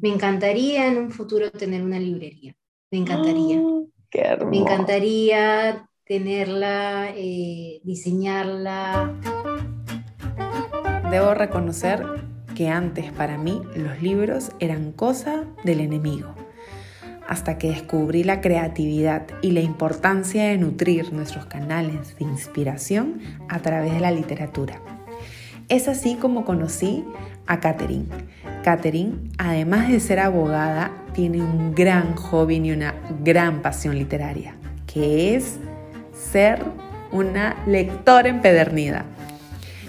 Me encantaría en un futuro tener una librería. Me encantaría. qué Me encantaría tenerla, eh, diseñarla. Debo reconocer que antes para mí los libros eran cosa del enemigo, hasta que descubrí la creatividad y la importancia de nutrir nuestros canales de inspiración a través de la literatura. Es así como conocí a Catherine. Catherine, además de ser abogada, tiene un gran hobby y una gran pasión literaria, que es ser una lectora empedernida.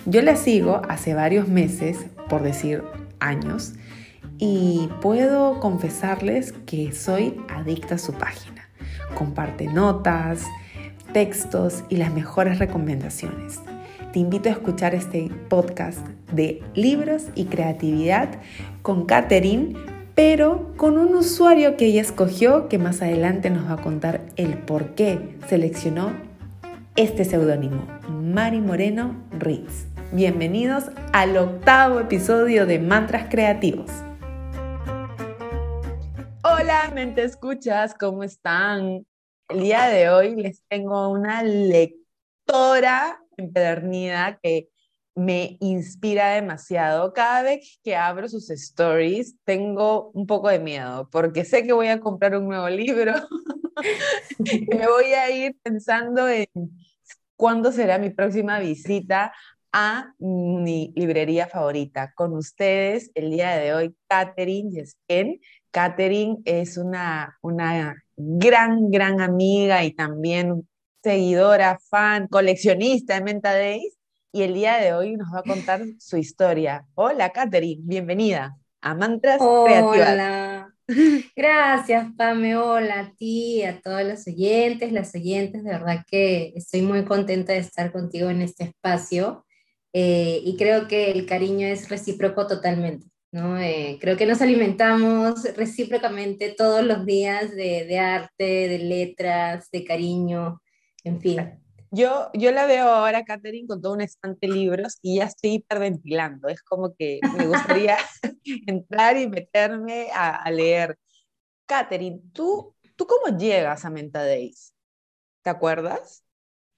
Yo la sigo hace varios meses, por decir años, y puedo confesarles que soy adicta a su página. Comparte notas, textos y las mejores recomendaciones. Te invito a escuchar este podcast de libros y creatividad con Catherine, pero con un usuario que ella escogió que más adelante nos va a contar el por qué seleccionó este seudónimo, Mari Moreno Ritz. Bienvenidos al octavo episodio de Mantras Creativos. Hola, mente escuchas, ¿cómo están? El día de hoy les tengo una lectora empedernida que me inspira demasiado. Cada vez que abro sus stories tengo un poco de miedo porque sé que voy a comprar un nuevo libro. me voy a ir pensando en cuándo será mi próxima visita a mi librería favorita. Con ustedes el día de hoy, Catherine Yesken. Catherine es una, una gran, gran amiga y también seguidora, fan, coleccionista de Menta Days. Y el día de hoy nos va a contar su historia. Hola, Catherine, bienvenida a Mantras Hola. Gracias, Pame. Hola a ti, a todos los oyentes, las oyentes. De verdad que estoy muy contenta de estar contigo en este espacio. Eh, y creo que el cariño es recíproco totalmente. ¿no? Eh, creo que nos alimentamos recíprocamente todos los días de, de, arte, de letras, de cariño, en fin. Yo, yo la veo ahora, Katherine, con todo un estante de libros y ya estoy hiperventilando. Es como que me gustaría entrar y meterme a, a leer. Katherine, ¿tú, ¿tú cómo llegas a Menta Days? ¿Te acuerdas?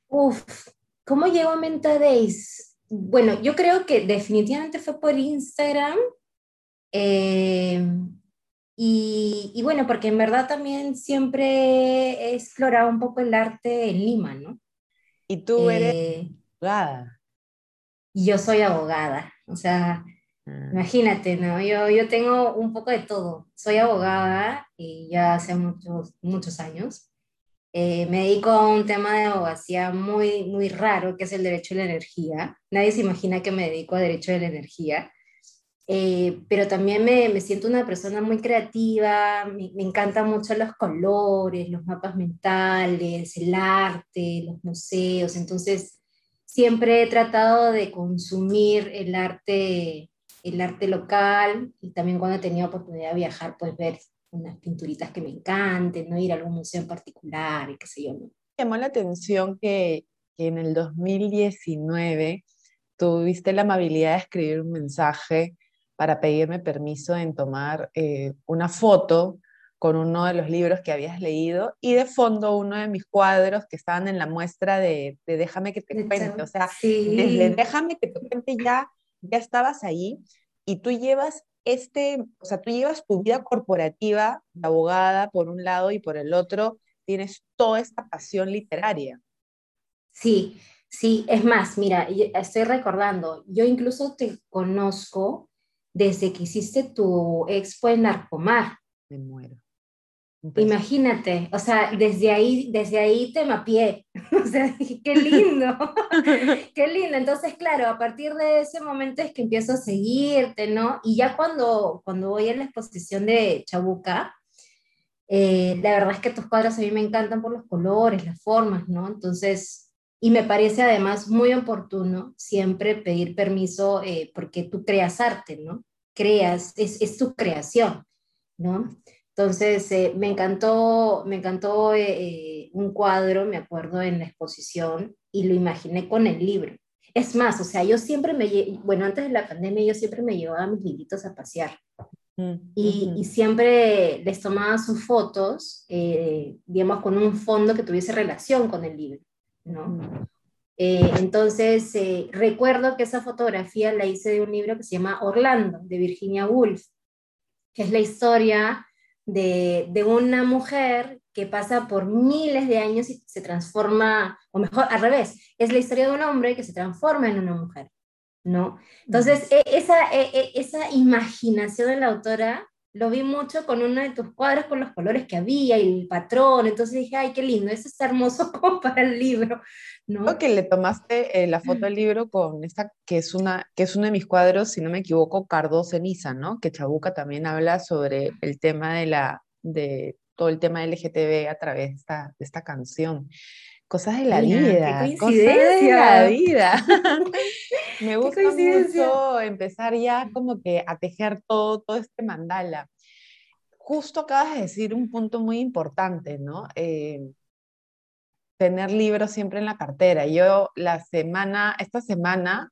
Uf, ¿cómo llego a Menta Days? bueno, yo creo que definitivamente fue por Instagram. Eh, y, y, bueno, porque en verdad también siempre he explorado un poco el arte en Lima, ¿no? Y tú eres eh, abogada. Yo soy abogada, o sea, ah. imagínate, ¿no? Yo, yo tengo un poco de todo. Soy abogada y ya hace muchos, muchos años. Eh, me dedico a un tema de abogacía muy, muy raro, que es el derecho de la energía. Nadie se imagina que me dedico a derecho de la energía, eh, pero también me, me, siento una persona muy creativa, me, me encantan mucho los colores, los mapas mentales, el arte, los museos, entonces siempre he tratado de consumir el arte, el arte local y también cuando he tenido oportunidad de viajar, pues ver unas pinturitas que me encanten, no ir a algún museo en particular y qué sé yo. ¿no? Llamó la atención que, que en el 2019 tuviste la amabilidad de escribir un mensaje para pedirme permiso en tomar eh, una foto con uno de los libros que habías leído y de fondo uno de mis cuadros que estaban en la muestra de, de Déjame que te de cuente. O sea, sí. desde Déjame que te cuente ya, ya estabas ahí y tú llevas este, o sea, tú llevas tu vida corporativa de abogada por un lado y por el otro tienes toda esta pasión literaria. Sí, sí, es más, mira, estoy recordando, yo incluso te conozco desde que hiciste tu expo en Narcomar. Me muero. Imagínate, o sea, desde ahí, desde ahí te mapeé. O sea, qué lindo, qué lindo. Entonces, claro, a partir de ese momento es que empiezo a seguirte, ¿no? Y ya cuando, cuando voy a la exposición de Chabuca, eh, la verdad es que tus cuadros a mí me encantan por los colores, las formas, ¿no? Entonces, y me parece además muy oportuno siempre pedir permiso eh, porque tú creas arte, ¿no? Creas, es, es tu creación, ¿no? Entonces, eh, me encantó, me encantó eh, un cuadro, me acuerdo, en la exposición y lo imaginé con el libro. Es más, o sea, yo siempre me, bueno, antes de la pandemia yo siempre me llevaba mis libritos a pasear. y, siempre les tomaba sus fotos, eh, digamos, con un fondo que tuviese relación con el libro, ¿no? Eh, entonces, eh, recuerdo que esa fotografía la hice de un libro que se llama Orlando, de Virginia Woolf, que es la historia de, de, una mujer que pasa por miles de años y se transforma, o mejor, al revés, es la historia de un hombre que se transforma en una mujer. ¿no? Entonces, e, esa, e, e, esa imaginación de la autora lo vi mucho con uno de tus cuadros, con los colores que había y el patrón, entonces dije, ay, qué lindo, eso está hermoso como para el libro, ¿no? Creo que le tomaste eh, la foto del libro con esta, que es, una, que es uno de mis cuadros, si no me equivoco, Cardo Ceniza, ¿no? Que Chabuca también habla sobre el tema de la, de todo el tema LGTB a través de esta, de esta canción. Cosas de la vida. Cosas de la vida. Me gusta mucho empezar ya como que a tejer todo, todo este mandala. Justo acabas de decir un punto muy importante, ¿no? Eh, tener libros siempre en la cartera. Yo la semana, esta semana,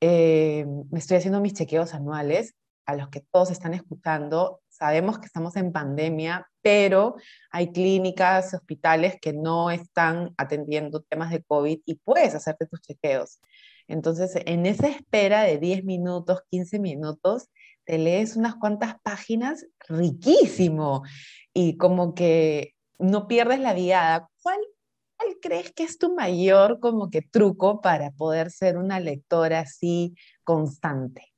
eh, me estoy haciendo mis chequeos anuales, a los que todos están escuchando. Sabemos que estamos en pandemia, pero hay clínicas, hospitales que no están atendiendo temas de COVID y puedes hacerte tus chequeos. Entonces, en esa espera de 10 minutos, 15 minutos, te lees unas cuantas páginas riquísimo y como que no pierdes la viada. ¿Cuál, ¿Cuál crees que es tu mayor como que truco para poder ser una lectora así constante?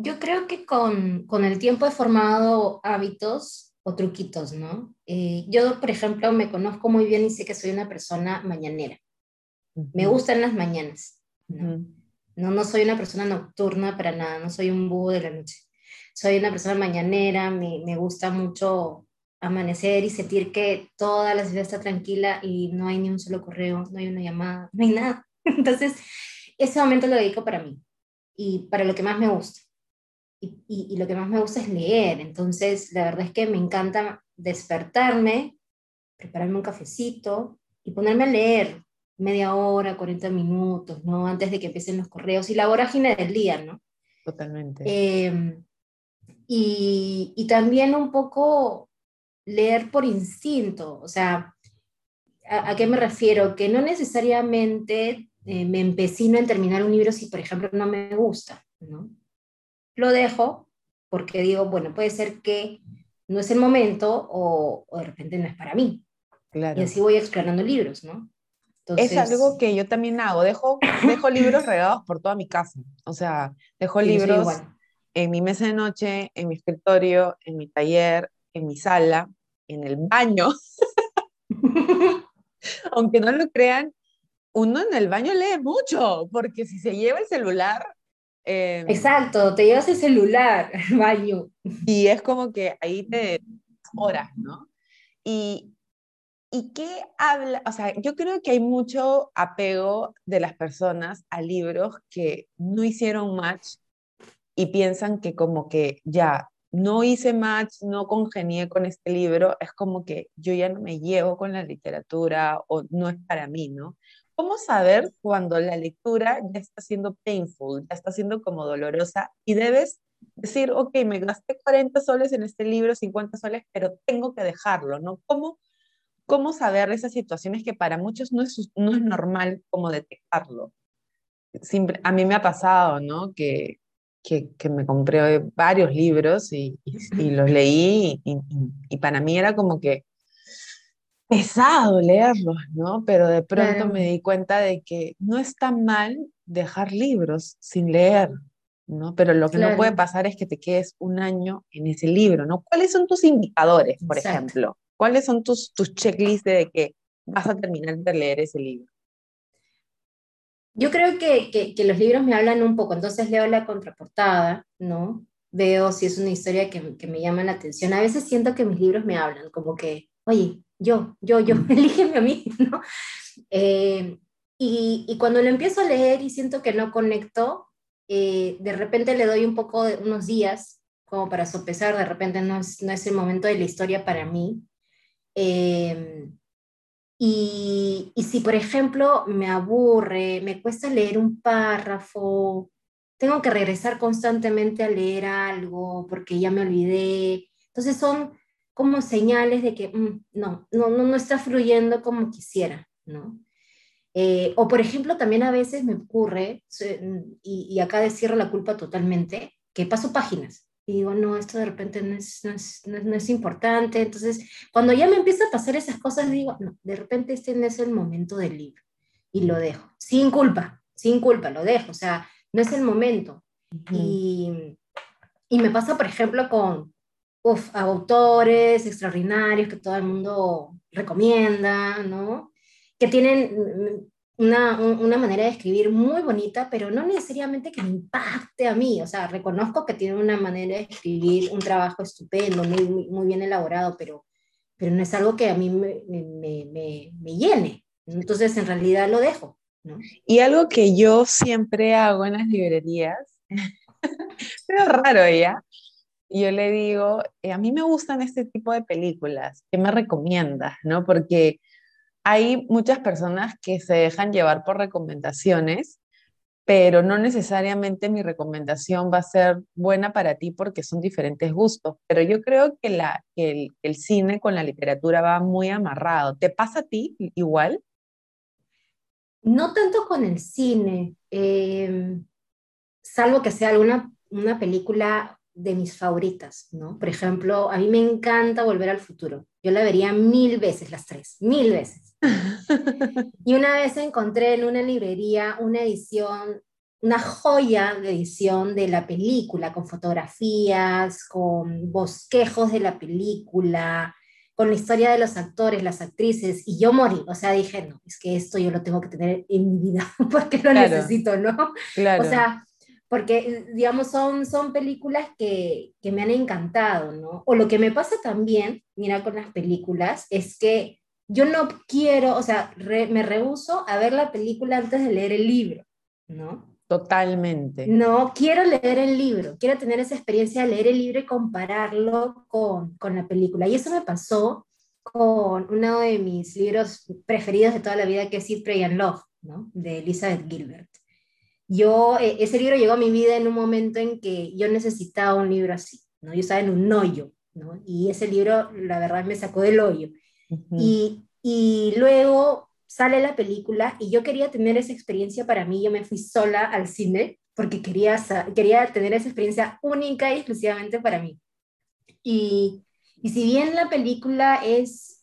Yo creo que con, con, el tiempo he formado hábitos o truquitos, ¿no? Eh, yo, por ejemplo, me conozco muy bien y sé que soy una persona mañanera. Me gustan las mañanas. ¿no? ¿no? no, soy una persona nocturna para nada, no soy un búho de la noche. Soy una persona mañanera, me, me gusta mucho amanecer y sentir que toda la ciudad está tranquila y no hay ni un solo correo, no hay una llamada, no hay nada. Entonces, ese momento lo dedico para mí y para lo que más me gusta y, lo que más me gusta es leer. Entonces, la verdad es que me encanta despertarme, prepararme un cafecito y ponerme a leer media hora, 40 minutos, ¿no? Antes de que empiecen los correos y la vorágine del día, ¿no? Totalmente. Em, y, y, también un poco leer por instinto, o sea, ¿a, qué me refiero? Que no necesariamente eh, me empecino en terminar un libro si, por ejemplo, no me gusta, ¿no? Lo dejo porque digo, bueno, puede ser que no es el momento o, de repente no es para mí. Claro. Y así voy explorando libros, ¿no? Es algo que yo también hago, dejo, dejo libros regados por toda mi casa, o sea, dejo libros en mi mesa de noche, en mi escritorio, en mi taller, en mi sala, en el baño. Aunque no lo crean, uno en el baño lee mucho, porque si se lleva el celular, Em, Exacto, te llevas el celular al baño. Y es como que ahí te horas, ¿no? Y, ¿Y qué habla? O sea, yo creo que hay mucho apego de las personas a libros que no hicieron match y piensan que como que ya no hice match, no congenié con este libro, es como que yo ya no me llevo con la literatura o no es para mí, ¿no? ¿Cómo saber cuando la lectura ya está siendo painful, ya está siendo como dolorosa y debes decir, ok, me gasté 40 soles en este libro, 50 soles, pero tengo que dejarlo, ¿no? ¿Cómo, cómo saber esas situaciones que para muchos no es, no es normal como detectarlo? a mí me ha pasado, ¿no? Que, que, me compré varios libros y, y, los leí y, y, para mí era como que pesado leerlos, ¿no? Pero de pronto me di cuenta de que no está mal dejar libros sin leer, ¿no? Pero lo que no puede pasar es que te quedes un año en ese libro, ¿no? ¿Cuáles son tus indicadores, por ejemplo? ¿Cuáles son tus, tus checklists de que vas a terminar de leer ese libro? Yo creo que, que, que, los libros me hablan un poco, entonces leo la contraportada, ¿no? Veo si es una historia que, que me llama la atención. A veces siento que mis libros me hablan, como que, oye, yo, yo, yo, elígeme a mí, ¿no? Eh, y, y, cuando lo empiezo a leer y siento que no conecto, eh, de repente le doy un poco de unos días como para sopesar, de repente no es, no es el momento de la historia para mí. Eh, y, y, si, por ejemplo, me aburre, me cuesta leer un párrafo, tengo que regresar constantemente a leer algo porque ya me olvidé. Entonces son como señales de que mm, no, no, no, está fluyendo como quisiera, ¿no? Eh, o por ejemplo, también a veces me ocurre, y, y acá descierro la culpa totalmente, que paso páginas y digo, no, esto de repente no es, no es, no es, importante. Entonces, cuando ya me empieza a pasar esas cosas, digo, no, de repente este no es el momento del libro y lo dejo, sin culpa, sin culpa, lo dejo, o sea, no es el momento. y, y, me pasa, por ejemplo, con uf, autores extraordinarios que todo el mundo recomienda, ¿no? Que tienen una, una, manera de escribir muy bonita, pero no necesariamente que me impacte a mí. O sea, reconozco que tiene una manera de escribir, un trabajo estupendo, muy, muy, bien elaborado, pero, pero no es algo que a mí me, me, me, me llene. Entonces, en realidad lo dejo. ¿no? Y algo que yo siempre hago en las librerías, pero raro ya, yo le digo, eh, a mí me gustan este tipo de películas, ¿qué me recomiendas? ¿no? Porque hay muchas personas que se dejan llevar por recomendaciones, pero no necesariamente mi recomendación va a ser buena para ti porque son diferentes gustos. Pero yo creo que, la, el, cine con la literatura va muy amarrado. ¿Te pasa a ti igual? No tanto con el cine, em, salvo que sea alguna una película de mis favoritas, ¿no? Por ejemplo, a mí me encanta Volver al Futuro. Yo la vería mil veces, las tres, mil veces. y una vez encontré en una librería una edición, una joya de edición de la película, con fotografías, con bosquejos de la película, con la historia de los actores, las actrices, y yo morí. O sea, dije, no, es que esto yo lo tengo que tener en mi vida porque lo necesito, ¿no? O sea, porque, digamos, son, son películas que, que me han encantado, ¿no? O lo que me pasa también, mira, con las películas, es que yo no quiero, o sea, me rehuso a ver la película antes de leer el libro, ¿no? Totalmente. No, quiero leer el libro, quiero tener esa experiencia de leer el libro y compararlo con, con la película. Y eso me pasó con uno de mis libros preferidos de toda la vida, que es Eat, Pray and Love, ¿no? De Elizabeth Gilbert. Yo, eh, ese libro llegó a mi vida en un momento en que yo necesitaba un libro así, ¿no? Yo estaba en un hoyo, ¿no? Y ese libro, la verdad, me sacó del hoyo y, y luego sale la película y yo quería tener esa experiencia para mí, yo me fui sola al cine porque quería, quería tener esa experiencia única y exclusivamente para mí. Y, y si bien la película es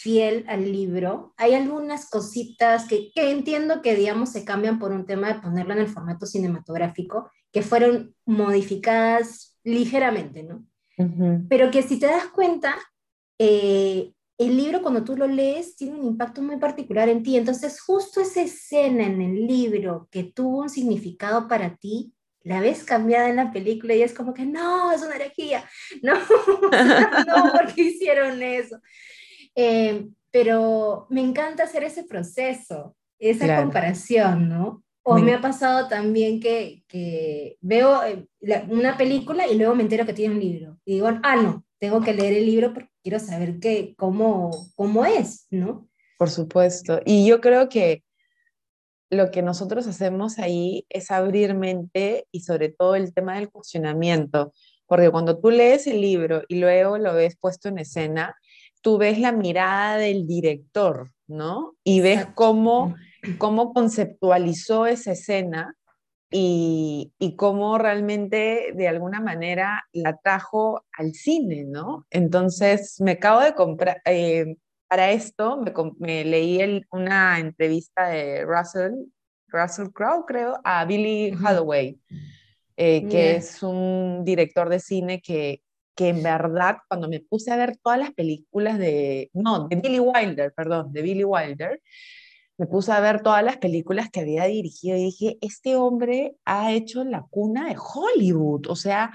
fiel al libro, hay algunas cositas que, que, entiendo que, digamos, se cambian por un tema de ponerlo en el formato cinematográfico, que fueron modificadas ligeramente, ¿no? Pero que si te das cuenta, eh, el libro cuando tú lo lees tiene un impacto muy particular en ti. Entonces, justo esa escena en el libro que tuvo un significado para ti, la ves cambiada en la película y es como que no, es una herejía, no, no, porque hicieron eso? Eh, pero me encanta hacer ese proceso, esa comparación, ¿no? O me ha pasado también que, que veo eh, una película y luego me entero que tiene un libro. Y digo, ah, no, tengo que leer el libro porque quiero saber qué, cómo, cómo es, ¿no? Por supuesto. Y yo creo que lo que nosotros hacemos ahí es abrir mente y sobre todo el tema del cuestionamiento, porque cuando tú lees el libro y luego lo ves puesto en escena, tú ves la mirada del director, ¿no? Y ves cómo, cómo conceptualizó esa escena y, y, cómo realmente de alguna manera la trajo al cine, ¿no? Entonces me acabo de comprar, eh, para esto me, me leí una entrevista de Russell, Russell Crowe, creo, a Billy Hathaway, eh, que es un director de cine que, que en verdad cuando me puse a ver todas las películas de, no, de Billy Wilder, perdón, de Billy Wilder, me puse a ver todas las películas que había dirigido y dije, este hombre ha hecho la cuna de Hollywood. O sea,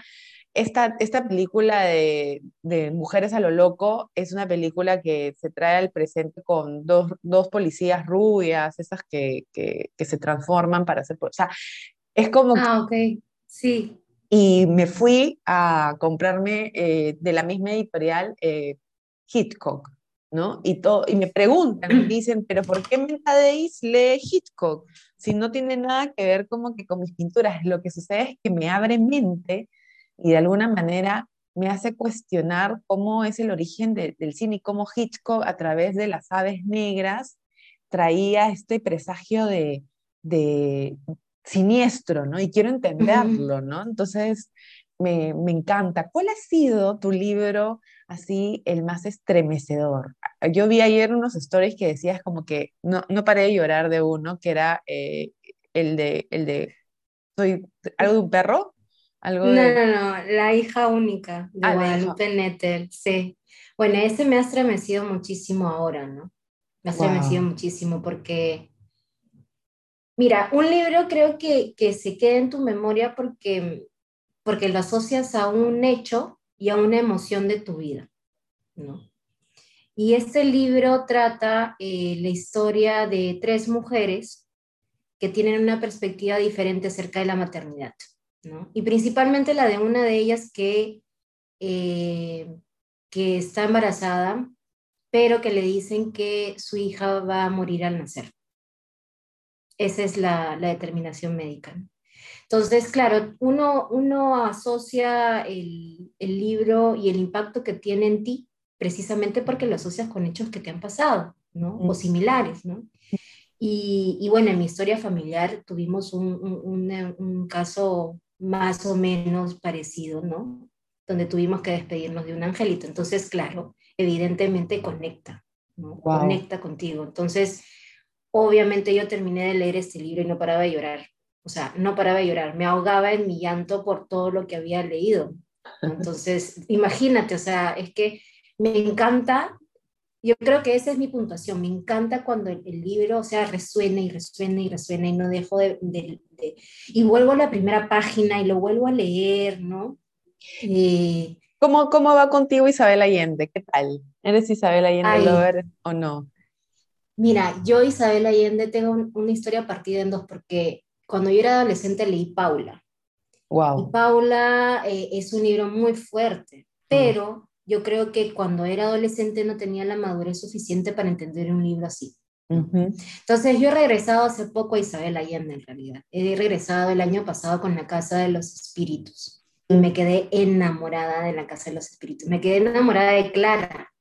esta, esta película de, de, Mujeres a lo Loco es una película que se trae al presente con dos, dos policías rubias, esas que, que, que, se transforman para hacer... O sea, es como... Ah, ok, sí. Y me fui a comprarme eh, de la misma editorial eh, Hitchcock. ¿no? Y, todo, y me preguntan, dicen, pero ¿por qué Mentadéis lee Hitchcock? Si no tiene nada que ver como que con mis pinturas. Lo que sucede es que me abre mente y de alguna manera me hace cuestionar cómo es el origen del cine y cómo Hitchcock a través de las aves negras traía este presagio de siniestro, ¿no? Y quiero entenderlo, ¿no? Entonces, me, me, encanta. ¿Cuál ha sido tu libro así el más estremecedor? Yo vi ayer unos stories que decías como que no, no paré de llorar de uno, que era eh, el de, el de, soy algo de un perro. Algo no, no, no, la hija única de ah, Guadalupe Nettel, sí. Bueno, ese me ha estremecido muchísimo ahora, ¿no? Me ha estremecido muchísimo porque, mira, un libro creo que, que se queda en tu memoria porque, porque lo asocias a un hecho y a una emoción de tu vida, ¿no? Y este libro trata eh, la historia de tres mujeres que tienen una perspectiva diferente acerca de la maternidad, ¿no? Y principalmente la de una de ellas que, eh, que está embarazada, pero que le dicen que su hija va a morir al nacer. Esa es la, la determinación médica. Entonces, claro, uno, uno asocia el, el, libro y el impacto que tiene en ti precisamente porque lo asocias con hechos que te han pasado, ¿no? O similares, ¿no? Y, y bueno, en mi historia familiar tuvimos un, un, un, caso más o menos parecido, ¿no? Donde tuvimos que despedirnos de un angelito. Entonces, claro, evidentemente conecta, ¿no? Conecta contigo. Entonces, obviamente yo terminé de leer este libro y no paraba de llorar o sea, no paraba de llorar, me ahogaba en mi llanto por todo lo que había leído. Entonces, imagínate, o sea, es que me encanta, yo creo que esa es mi puntuación, me encanta cuando el, libro, o sea, resuena y resuena y resuena y no dejo de, y vuelvo a la primera página y lo vuelvo a leer, ¿no? Eh, ¿Cómo, ¿Cómo va contigo Isabel Allende? ¿Qué tal? ¿Eres Isabel Allende lover o no? Mira, yo Isabel Allende tengo una historia partida en dos porque cuando yo era adolescente leí Paula. Wow. Y Paula eh, es un libro muy fuerte, pero yo creo que cuando era adolescente no tenía la madurez suficiente para entender un libro así. Entonces yo he regresado hace poco a Isabel Allende en realidad. He regresado el año pasado con la Casa de los Espíritus y me quedé enamorada de la Casa de los Espíritus. Me quedé enamorada de Clara,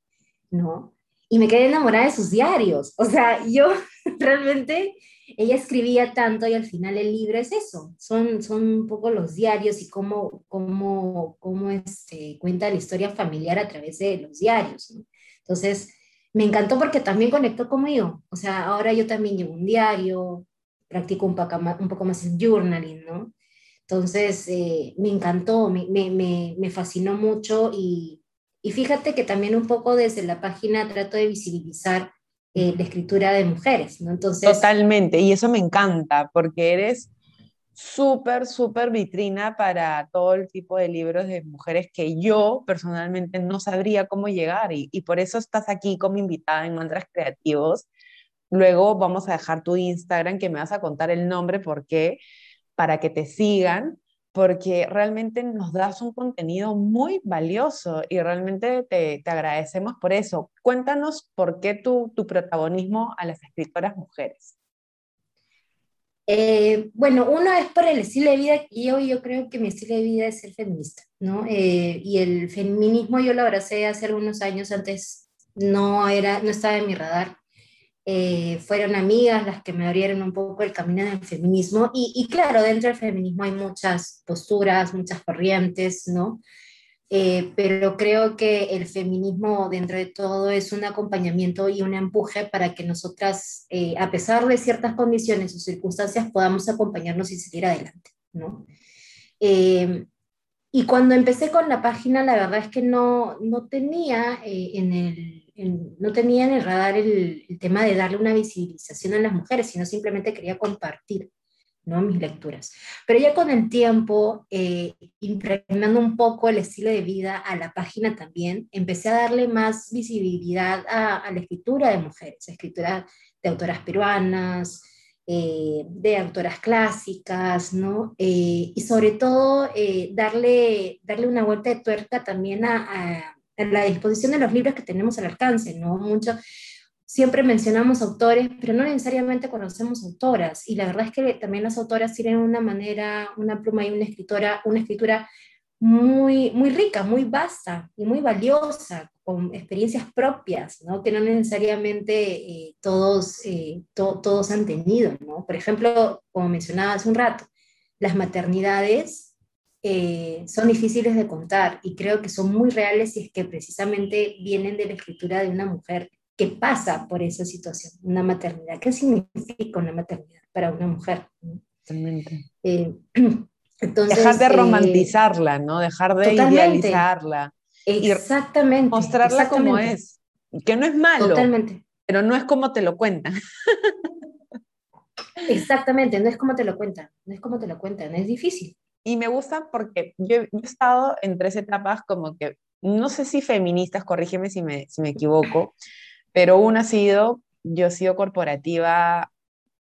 ¿no? Y me quedé enamorada de sus diarios. O sea, yo realmente ella escribía tanto y al final el libro es eso, son, son un poco los diarios y cómo, cómo, cómo este, cuenta la historia familiar a través de los diarios. Entonces, me encantó porque también conectó conmigo, o sea, ahora yo también llevo un diario, practico un poco más, un poco más el journaling, ¿no? Entonces, eh, me encantó, me, me, me fascinó mucho y, y fíjate que también un poco desde la página trato de visibilizar eh, la escritura de mujeres, ¿no? Entonces... Totalmente, y eso me encanta, porque eres súper, súper vitrina para todo el tipo de libros de mujeres que yo personalmente no sabría cómo llegar, y, por eso estás aquí como invitada en Mantras Creativos. Luego vamos a dejar tu Instagram, que me vas a contar el nombre, porque para que te sigan porque realmente nos das un contenido muy valioso y realmente te, te agradecemos por eso. Cuéntanos por qué tu, tu protagonismo a las escritoras mujeres. Eh, bueno, uno es por el estilo de vida y yo, yo creo que mi estilo de vida es ser feminista, ¿no? Eh, y el feminismo yo lo abracé hace algunos años, antes no, era, no estaba en mi radar. Eh, fueron amigas las que me abrieron un poco el camino del feminismo. Y, claro, dentro del feminismo hay muchas posturas, muchas corrientes, ¿no? Eh, pero creo que el feminismo dentro de todo es un acompañamiento y un empuje para que nosotras, eh, a pesar de ciertas condiciones o circunstancias, podamos acompañarnos y seguir adelante, ¿no? y cuando empecé con la página, la verdad es que no, no tenía en el no tenía en el radar el, tema de darle una visibilización a las mujeres, sino simplemente quería compartir ¿no? mis lecturas. Pero ya con el tiempo, eh, impregnando un poco el estilo de vida a la página también, empecé a darle más visibilidad a, la escritura de mujeres, escritura de autoras peruanas, eh, de autoras clásicas, ¿no? Eh, y sobre todo darle, darle una vuelta de tuerca también a en la disposición de los libros que tenemos al alcance, ¿no? Mucho, siempre mencionamos autores, pero no necesariamente conocemos autoras. Y la verdad es que también las autoras tienen una manera, una pluma y una escritora, una escritura muy, muy rica, muy vasta y muy valiosa, con experiencias propias, ¿no? que no necesariamente eh, todos, eh, todos han tenido. ¿no? Por ejemplo, como mencionaba hace un rato, las maternidades eh, son difíciles de contar y creo que son muy reales y es que precisamente vienen de la escritura de una mujer que pasa por esa situación, una maternidad. ¿Qué significa una maternidad para una mujer? Totalmente. Dejar de romantizarla, ¿no? Dejar de idealizarla. Exactamente. mostrarla como es. Que no es malo. Totalmente. Pero no es como te lo cuentan. Exactamente, no es como te lo cuentan. No es como te lo cuentan, es difícil. Y me gusta porque yo, he estado en tres etapas como que, no sé si feministas, corrígeme si me, si me equivoco, pero una ha sido, yo he sido corporativa,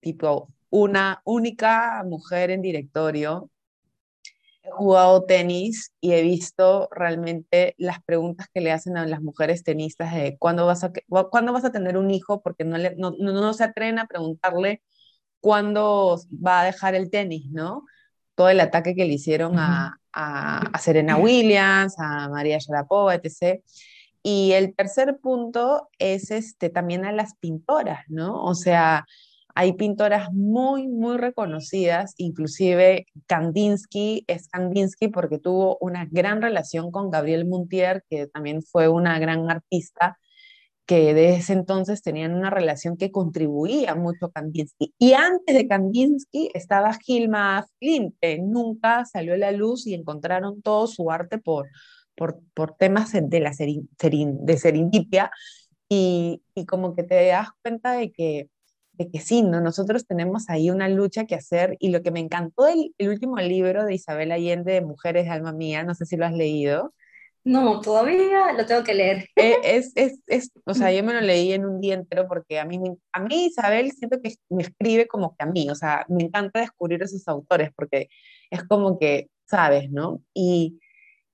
tipo, una única mujer en directorio, he jugado tenis y he visto realmente las preguntas que le hacen a las mujeres tenistas de cuándo vas a, ¿cuándo vas a tener un hijo, porque no, le, no, no, se atreven a preguntarle cuándo va a dejar el tenis, ¿no? Todo el ataque que le hicieron a, a, Serena Williams, a María Sharapova, etc. Y el tercer punto es este, también a las pintoras, ¿no? O sea, hay pintoras muy, muy reconocidas, inclusive Kandinsky es Kandinsky porque tuvo una gran relación con Gabriel Montier, que también fue una gran artista, que de ese entonces tenían una relación que contribuía mucho a Kandinsky. Y antes de Kandinsky estaba Hilma Flynn, que nunca salió a la luz y encontraron todo su arte por, por, por temas de, la serin, de serendipia. Y, y como que te das cuenta de que que sí, ¿no? nosotros tenemos ahí una lucha que hacer y lo que me encantó del el último libro de Isabel Allende, de Mujeres de Alma Mía, no sé si lo has leído. No, todavía lo tengo que leer. Eh, es, es, es, o sea, yo me lo leí en un día entero porque a mí, a mí Isabel siento que me escribe como que a mí, o sea, me encanta descubrir esos autores porque es como que, sabes, ¿no? Y,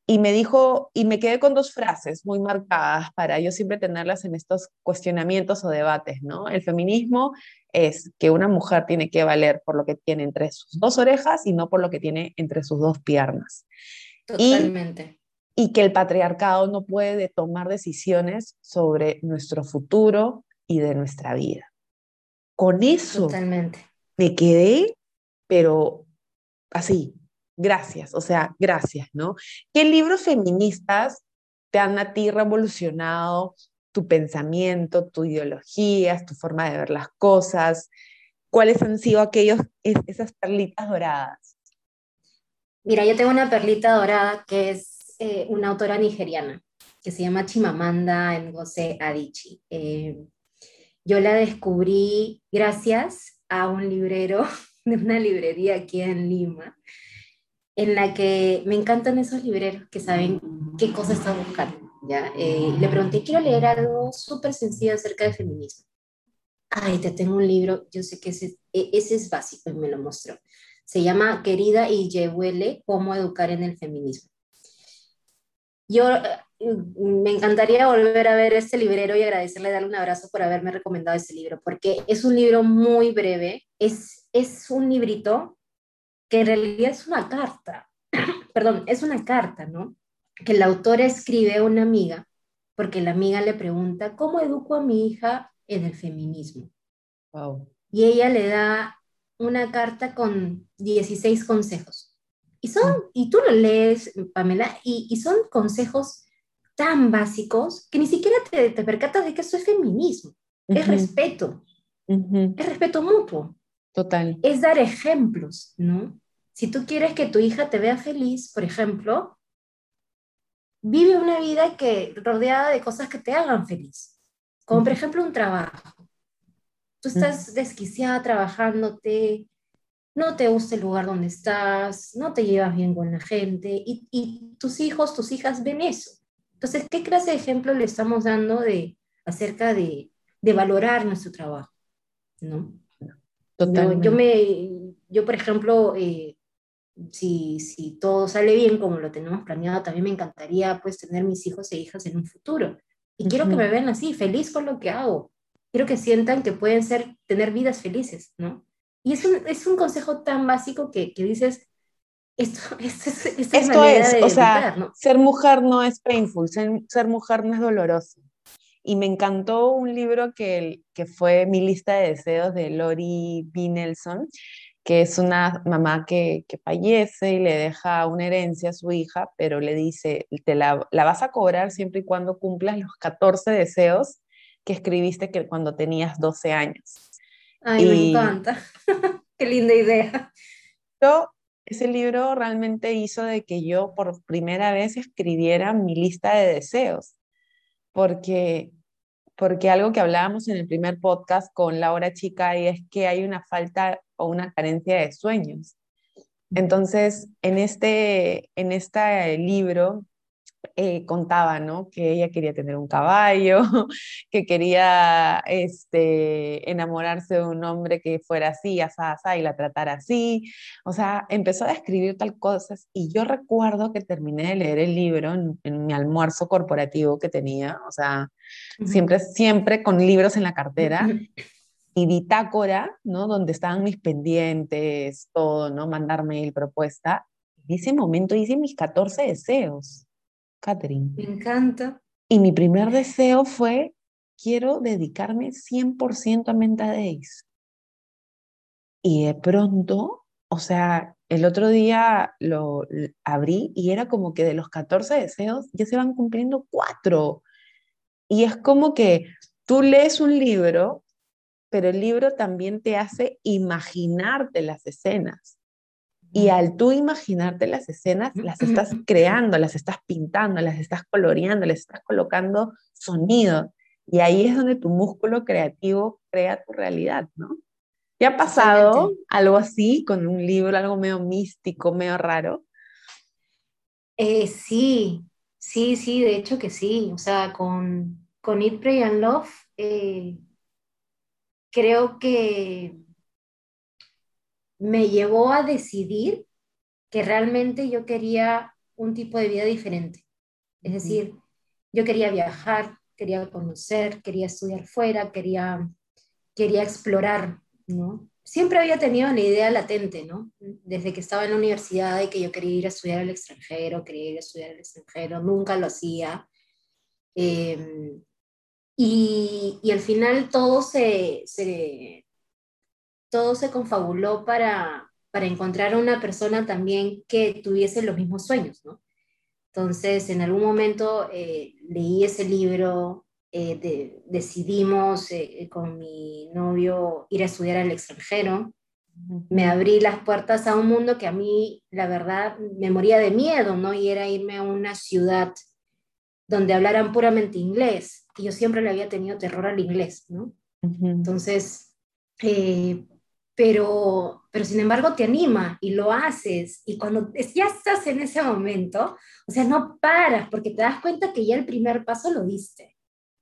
y me dijo, y me quedé con dos frases muy marcadas para yo siempre tenerlas en estos cuestionamientos o debates, ¿no? El feminismo es que una mujer tiene que valer por lo que tiene entre sus dos orejas y no por lo que tiene entre sus dos piernas. Totalmente. Y, que el patriarcado no puede tomar decisiones sobre nuestro futuro y de nuestra vida. Con eso Totalmente. me quedé, pero así, gracias, o sea, gracias, ¿no? ¿Qué libros feministas te han a ti revolucionado tu pensamiento, tu ideología, tu forma de ver las cosas? ¿Cuáles han sido aquellos, esas perlitas doradas? Mira, yo tengo una perlita dorada que es eh, una autora nigeriana que se llama Chimamanda Ngozi Adichie. Eh, yo la descubrí gracias a un librero de una librería aquí en Lima, en la que me encantan esos libreros que saben qué cosa están buscando. ¿ya? Eh, le pregunté, quiero leer algo súper sencillo acerca de feminismo. Ay, te tengo un libro, yo sé que ese, e, ese es básico y me lo mostró. Se llama Querida y Yehuele, cómo educar en el feminismo. Yo eh, me encantaría volver a ver este librero y agradecerle, darle un abrazo por haberme recomendado ese libro, porque es un libro muy breve, es, es un librito que en realidad es una carta, perdón, es una carta, ¿no? Que la autora escribe a una amiga, porque la amiga le pregunta, ¿cómo educo a mi hija en el feminismo? Wow. Y ella le da una carta con 16 consejos. Y son, mm. y tú lo lees, Pamela, y, son consejos tan básicos que ni siquiera te, percatas de que eso es feminismo. Es respeto. Es respeto mutuo. Total. Es dar ejemplos, ¿no? Si tú quieres que tu hija te vea feliz, por ejemplo, vive una vida que rodeada de cosas que te hagan feliz. Como por ejemplo un trabajo. Tú estás desquiciada trabajándote, no te gusta el lugar donde estás, no te llevas bien con la gente y, y tus hijos, tus hijas ven eso. Entonces, ¿qué clase de ejemplo le estamos dando de, acerca de, de valorar nuestro trabajo? ¿No? Yo, yo, me, yo, por ejemplo, eh, si, si todo sale bien como lo tenemos planeado, también me encantaría pues tener mis hijos e hijas en un futuro. Y quiero que me vean así, feliz con lo que hago. Quiero que sientan que pueden ser, tener vidas felices, ¿no? Y es un, es un consejo tan básico que, que dices, esto, esto es, esto es, o sea, ser mujer no es painful, ser, ser, mujer no es doloroso. Y me encantó un libro que, que fue Mi lista de deseos de Lori B. Nelson, que es una mamá que, que, fallece y le deja una herencia a su hija, pero le dice, te la, la, vas a cobrar siempre y cuando cumplas los 14 deseos que escribiste que cuando tenías 12 años. Ay, me encanta. Qué linda idea. Yo, ese libro realmente hizo de que yo por primera vez escribiera mi lista de deseos, porque porque algo que hablábamos en el primer podcast con Laura Chica y es que hay una falta o una carencia de sueños. Entonces, en este, en este libro eh, contaba, ¿no? Que ella quería tener un caballo, que quería este, enamorarse de un hombre que fuera así, asá, asá, y la tratara así. O sea, empezó a describir tal cosas y yo recuerdo que terminé de leer el libro en, mi almuerzo corporativo que tenía, o sea, siempre, siempre con libros en la cartera. y bitácora, ¿no? Donde estaban mis pendientes, todo, ¿no? Mandar mail, propuesta. En ese momento hice mis 14 deseos. Catherine. Me encanta. Y mi primer deseo fue, quiero dedicarme 100% a Menta Days. Y de pronto, o sea, el otro día lo abrí y era como que de los 14 deseos ya se van cumpliendo cuatro. Y es como que tú lees un libro, pero el libro también te hace imaginarte las escenas. Y al tú imaginarte las escenas, las estás creando, las estás pintando, las estás coloreando, les estás colocando sonido. Y ahí es donde tu músculo creativo crea tu realidad, ¿no? ¿Te ha pasado algo así con un libro, algo medio místico, medio raro? Eh, sí, sí, sí, de hecho que sí. O sea, con, con Eat, Pray and Love, eh, creo que me llevó a decidir que realmente yo quería un tipo de vida diferente. Es decir, yo quería viajar, quería conocer, quería estudiar fuera, quería, quería explorar, ¿no? Siempre había tenido la idea latente, ¿no? Desde que estaba en la universidad de que yo quería ir a estudiar al extranjero, quería ir a estudiar al extranjero, nunca lo hacía. Em, y, y, al final todo se, se, todo se confabuló para, para encontrar a una persona también que tuviese los mismos sueños, ¿no? Entonces, en algún momento eh, leí ese libro, eh, decidimos eh, con mi novio ir a estudiar al extranjero, me abrí las puertas a un mundo que a mí, la verdad, me moría de miedo, ¿no? Y era irme a una ciudad donde hablaran puramente inglés. Y yo siempre le había tenido terror al inglés, ¿no? Entonces, pero, pero sin embargo te anima y lo haces. Y cuando ya estás en ese momento, o sea, no paras porque te das cuenta que ya el primer paso lo diste.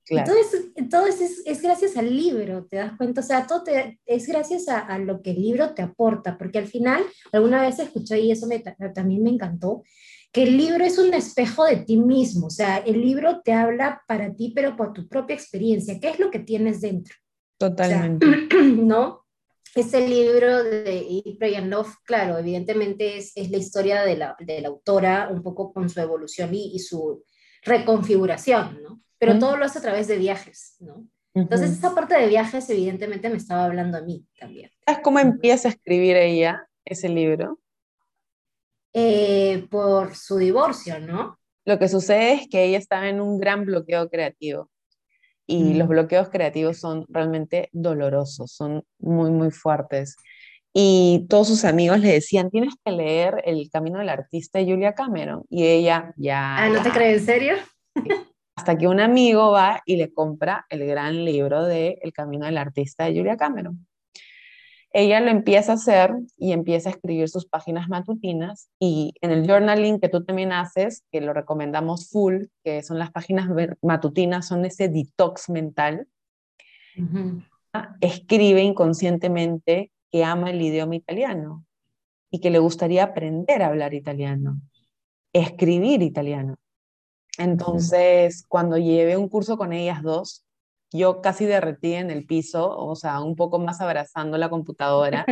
Entonces, entonces es, gracias al libro, te das cuenta, o sea, todo es gracias a, lo que el libro te aporta, porque al final, alguna vez escuché y eso me, también me encantó, que el libro es un espejo de ti mismo, o sea, el libro te habla para ti, pero por tu propia experiencia, ¿qué es lo que tienes dentro? Totalmente. ¿No? Ese libro de and Love, claro, evidentemente es, es la historia de la, de la, autora, un poco con su evolución y, y su reconfiguración, ¿no? Pero todo lo hace a través de viajes, ¿no? Entonces, esa parte de viajes, evidentemente, me estaba hablando a mí también. ¿Sabes cómo empieza a escribir ella ese libro? Eh, por su divorcio, ¿no? Lo que sucede es que ella estaba en un gran bloqueo creativo y los bloqueos creativos son realmente dolorosos, son muy, muy fuertes. Y todos sus amigos le decían, tienes que leer El Camino del Artista de Julia Cameron. Y ella ya... Ah, ¿no te crees? ¿En serio? Hasta que un amigo va y le compra el gran libro de El Camino del Artista de Julia Cameron ella lo empieza a hacer y empieza a escribir sus páginas matutinas y en el journaling que tú también haces, que lo recomendamos full, que son las páginas matutinas, son ese detox mental, escribe inconscientemente que ama el idioma italiano y que le gustaría aprender a hablar italiano, escribir italiano. Entonces, cuando llevé un curso con ellas dos, yo casi derretí en el piso, o sea, un poco más abrazando la computadora.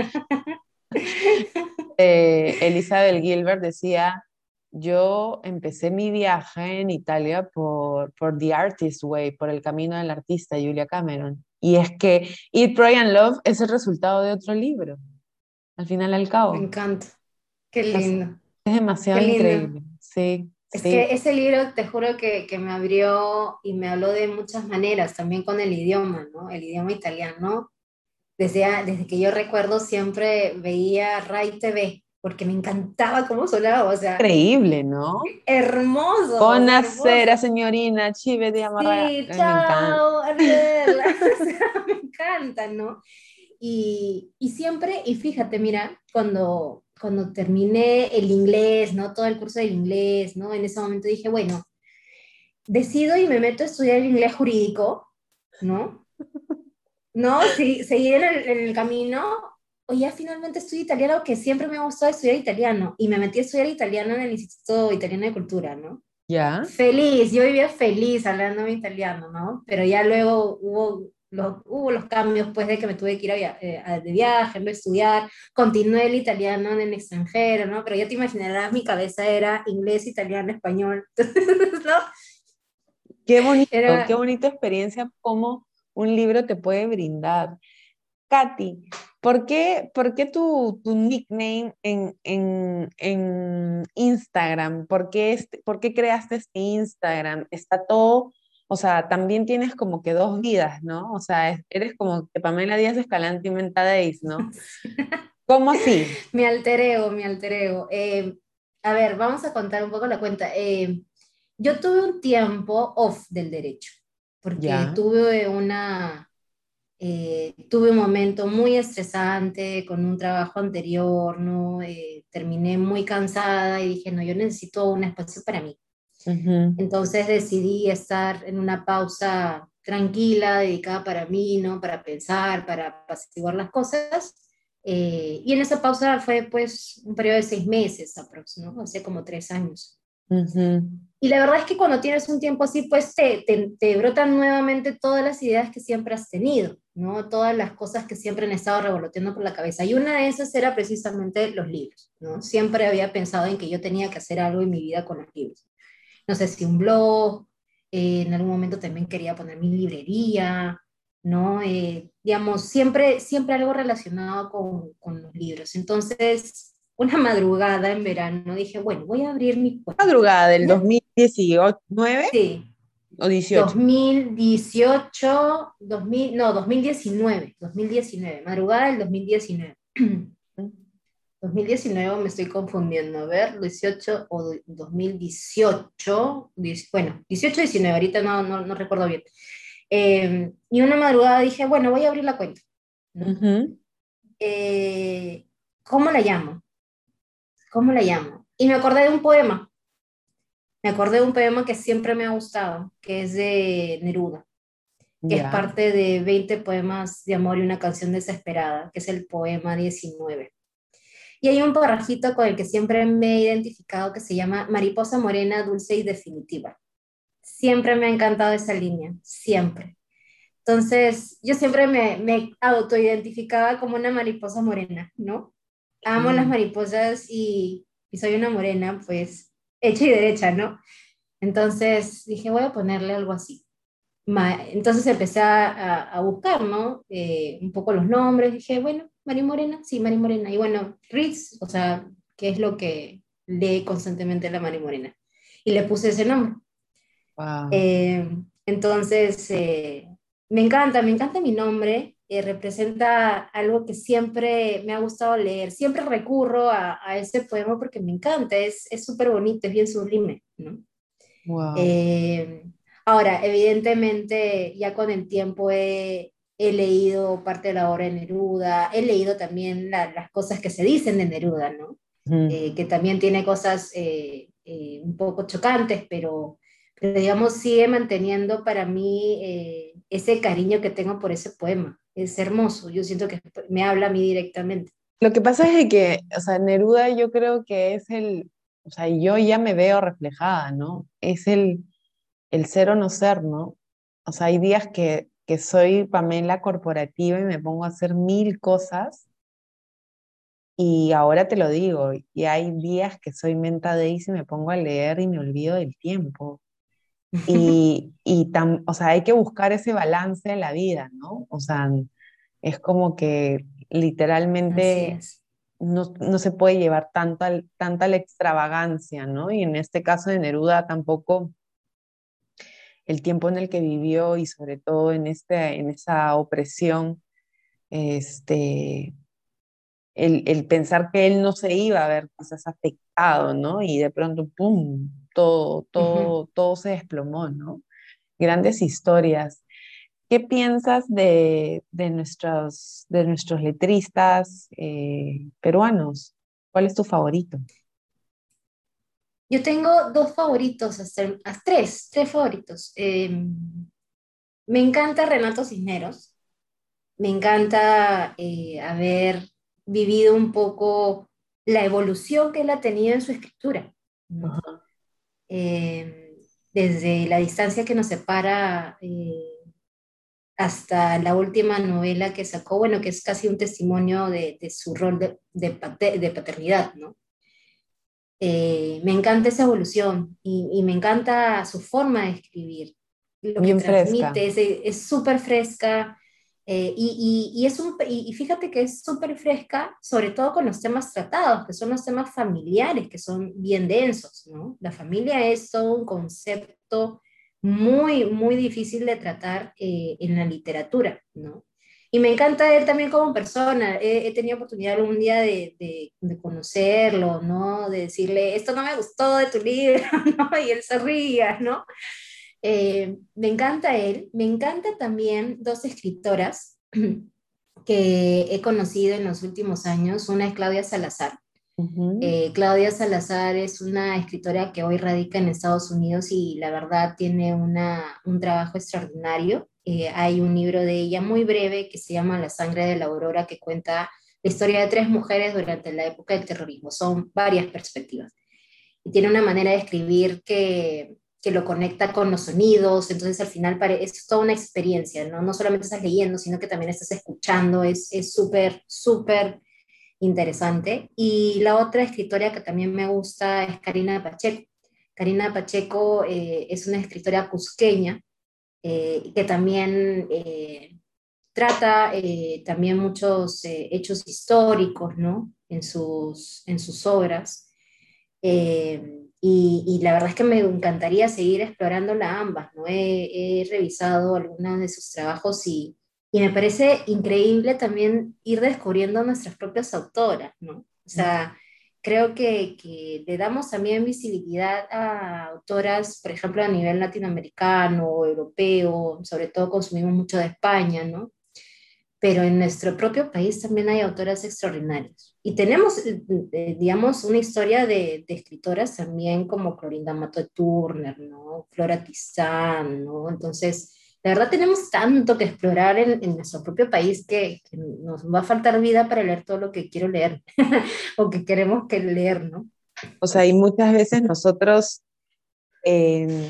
eh, Elizabeth Gilbert decía, yo empecé mi viaje en Italia por, por The Artist Way, por el camino del artista, Julia Cameron. Y es que Eat, Pray and Love es el resultado de otro libro, al final al cabo. Me encanta. Qué lindo. Es, demasiado increíble. Sí. Es que ese libro, te juro que, que, me abrió y me habló de muchas maneras, también con el idioma, ¿no? El idioma italiano. Desde, desde que yo recuerdo siempre veía Rai TV, porque me encantaba cómo sonaba, o sea... Increíble, ¿no? Hermoso. Buonasera, señorina, chive de amarra. Sí, chao, me encanta, ¿no? Y, y siempre, y fíjate, mira, cuando cuando terminé el inglés, ¿no? Todo el curso del inglés, ¿no? En ese momento dije, bueno, decido y me meto a estudiar el inglés jurídico, ¿no? No, sí, seguí en el, camino, o ya finalmente estudio italiano, que siempre me ha gustado estudiar italiano, y me metí a estudiar italiano en el Instituto Italiano de Cultura, ¿no? Ya. Feliz, yo vivía feliz hablando italiano, ¿no? Pero ya luego hubo hubo los cambios pues de que me tuve que ir a, eh, de viaje, a estudiar, continué el italiano en el extranjero, ¿no? Pero ya te imaginarás, mi cabeza era inglés, italiano, español, ¿no? Qué bonito, qué bonita experiencia como un libro te puede brindar. Katy, ¿por qué, por qué tu, tu, nickname en, en, en Instagram? ¿Por qué, este, ¿Por qué creaste este Instagram? Está todo o sea, también tienes como que dos vidas, ¿no? O sea, eres como que Pamela Díaz Escalante y Mentadéis, ¿no? ¿Cómo así? mi alter ego, mi alter ego. Eh, a ver, vamos a contar un poco la cuenta. Eh, yo tuve un tiempo off del derecho, porque tuve una... Eh, tuve un momento muy estresante con un trabajo anterior, ¿no? terminé muy cansada y dije, no, yo necesito un espacio para mí. Entonces decidí estar en una pausa tranquila, dedicada para mí, ¿no? Para pensar, para apaciguar las cosas. Eh, y en esa pausa fue pues un periodo de seis meses aproximadamente, ¿no? Hace como tres años. Y la verdad es que cuando tienes un tiempo así, pues te, te, brotan nuevamente todas las ideas que siempre has tenido, ¿no? Todas las cosas que siempre han estado revoloteando por la cabeza. Y una de esas era precisamente los libros, ¿no? Siempre había pensado en que yo tenía que hacer algo en mi vida con los libros no sé si un blog, eh, en algún momento también quería poner mi librería, ¿no? Eh, digamos, siempre, siempre algo relacionado con, con, los libros. Entonces, una madrugada en verano dije, bueno, voy a abrir mi cuenta. ¿Madrugada del 2019? Sí. ¿O 18? 2018, 2000, no, 2019, 2019, madrugada del 2019. 2019 me estoy confundiendo, a ver, 18 o 2018, bueno, 18 19, ahorita no, no, no recuerdo bien. Eh, y una madrugada dije, bueno, voy a abrir la cuenta. Eh, ¿Cómo la llamo? ¿Cómo la llamo? Y me acordé de un poema. Me acordé de un poema que siempre me ha gustado, que es de Neruda, que es parte de 20 poemas de amor y una canción desesperada, que es el poema 19. Y hay un parrajito con el que siempre me he identificado que se llama Mariposa Morena, Dulce y Definitiva. Siempre me ha encantado esa línea, siempre. Entonces, yo siempre me, me autoidentificaba como una mariposa morena, ¿no? Amo las mm. mariposas y, y soy una morena, pues, hecha y derecha, ¿no? Entonces dije, voy a ponerle algo así. Entonces empecé a, a buscar, ¿no? Eh, un poco los nombres, dije, bueno, Mari Morena, sí, Mari Morena. Y bueno, Ritz, o sea, ¿qué es lo que lee constantemente la Mari Morena? Y le puse ese nombre. Eh, entonces, eh, me encanta, me encanta mi nombre, eh, representa algo que siempre me ha gustado leer, siempre recurro a, a ese poema porque me encanta, es súper bonito, es bien sublime, ¿no? ahora, evidentemente, ya con el tiempo he, he leído parte de la obra de Neruda, he leído también las cosas que se dicen de Neruda, ¿no? Eh, que también tiene cosas eh, eh, un poco chocantes, pero, pero, digamos sigue manteniendo para mí ese cariño que tengo por ese poema. Es hermoso, yo siento que me habla a mí directamente. Lo que pasa es que, o sea, Neruda yo creo que es el, o sea, yo ya me veo reflejada, ¿no? Es el, el ser o no ser, ¿no? O sea, hay días que, que soy Pamela corporativa y me pongo a hacer mil cosas y ahora te lo digo, y hay días que soy menta Daisy y me pongo a leer y me olvido del tiempo. Y, y o sea, hay que buscar ese balance en la vida, ¿no? O sea, es como que literalmente no, no, se puede llevar tanto tanta la extravagancia, ¿no? Y en este caso de Neruda tampoco el tiempo en el que vivió y sobre todo en, este, en esa opresión, este, el, el, pensar que él no se iba a ver quizás afectado, ¿no? Y de pronto, ¡pum!, todo, todo, todo se desplomó, ¿no? Grandes historias. ¿Qué piensas de, de nuestros, de nuestros letristas eh, peruanos? ¿Cuál es tu favorito? Yo tengo dos favoritos, hasta, tres, tres favoritos. Em, me encanta Renato Cisneros. Me encanta eh, haber vivido un poco la evolución que él ha tenido en su escritura. Em, desde la distancia que nos separa eh, hasta la última novela que sacó, bueno, que es casi un testimonio de, su rol de, de, paternidad, ¿no? Eh, me encanta esa evolución y, me encanta su forma de escribir. Lo Bien que transmite es súper fresca, eh, y, y, es un, y, fíjate que es súper fresca, sobre todo con los temas tratados, que son los temas familiares, que son bien densos, ¿no? La familia es todo un concepto muy, muy difícil de tratar eh, en la literatura, ¿no? Y me encanta él también como persona. He, tenido oportunidad algún día de, de, de, conocerlo, ¿no? De decirle, esto no me gustó de tu libro, ¿no? Y él se ría, ¿no? Eh, me encanta él, me encanta también dos escritoras que he conocido en los últimos años. Una es Claudia Salazar. Eh, Claudia Salazar es una escritora que hoy radica en Estados Unidos y la verdad tiene una, un trabajo extraordinario. Eh, hay un libro de ella muy breve que se llama La sangre de la aurora que cuenta la historia de tres mujeres durante la época del terrorismo. Son varias perspectivas. Y tiene una manera de escribir que que lo conecta con los sonidos, entonces al final es toda una experiencia, ¿no? No solamente estás leyendo, sino que también estás escuchando, es súper, súper interesante. Y la otra escritora que también me gusta es Karina Pacheco. Karina Pacheco eh, es una escritora cusqueña eh, que también eh, trata también muchos hechos históricos, ¿no? En sus, en sus obras. Y, la verdad es que me encantaría seguir explorándola ambas, ¿no? He, revisado algunos de sus trabajos y, y, me parece increíble también ir descubriendo nuestras propias autoras, ¿no? O sea, creo que, que, le damos también visibilidad a autoras, por ejemplo, a nivel latinoamericano europeo, sobre todo consumimos mucho de España, ¿no? pero en nuestro propio país también hay autoras extraordinarias. Y tenemos, eh, eh, digamos, una historia de, de, escritoras también como Clorinda Mato de Turner, ¿no? Flora Tizán, ¿no? Entonces, la verdad tenemos tanto que explorar en, en nuestro propio país que, que, nos va a faltar vida para leer todo lo que quiero leer o que queremos que leer, ¿no? O sea, y muchas veces nosotros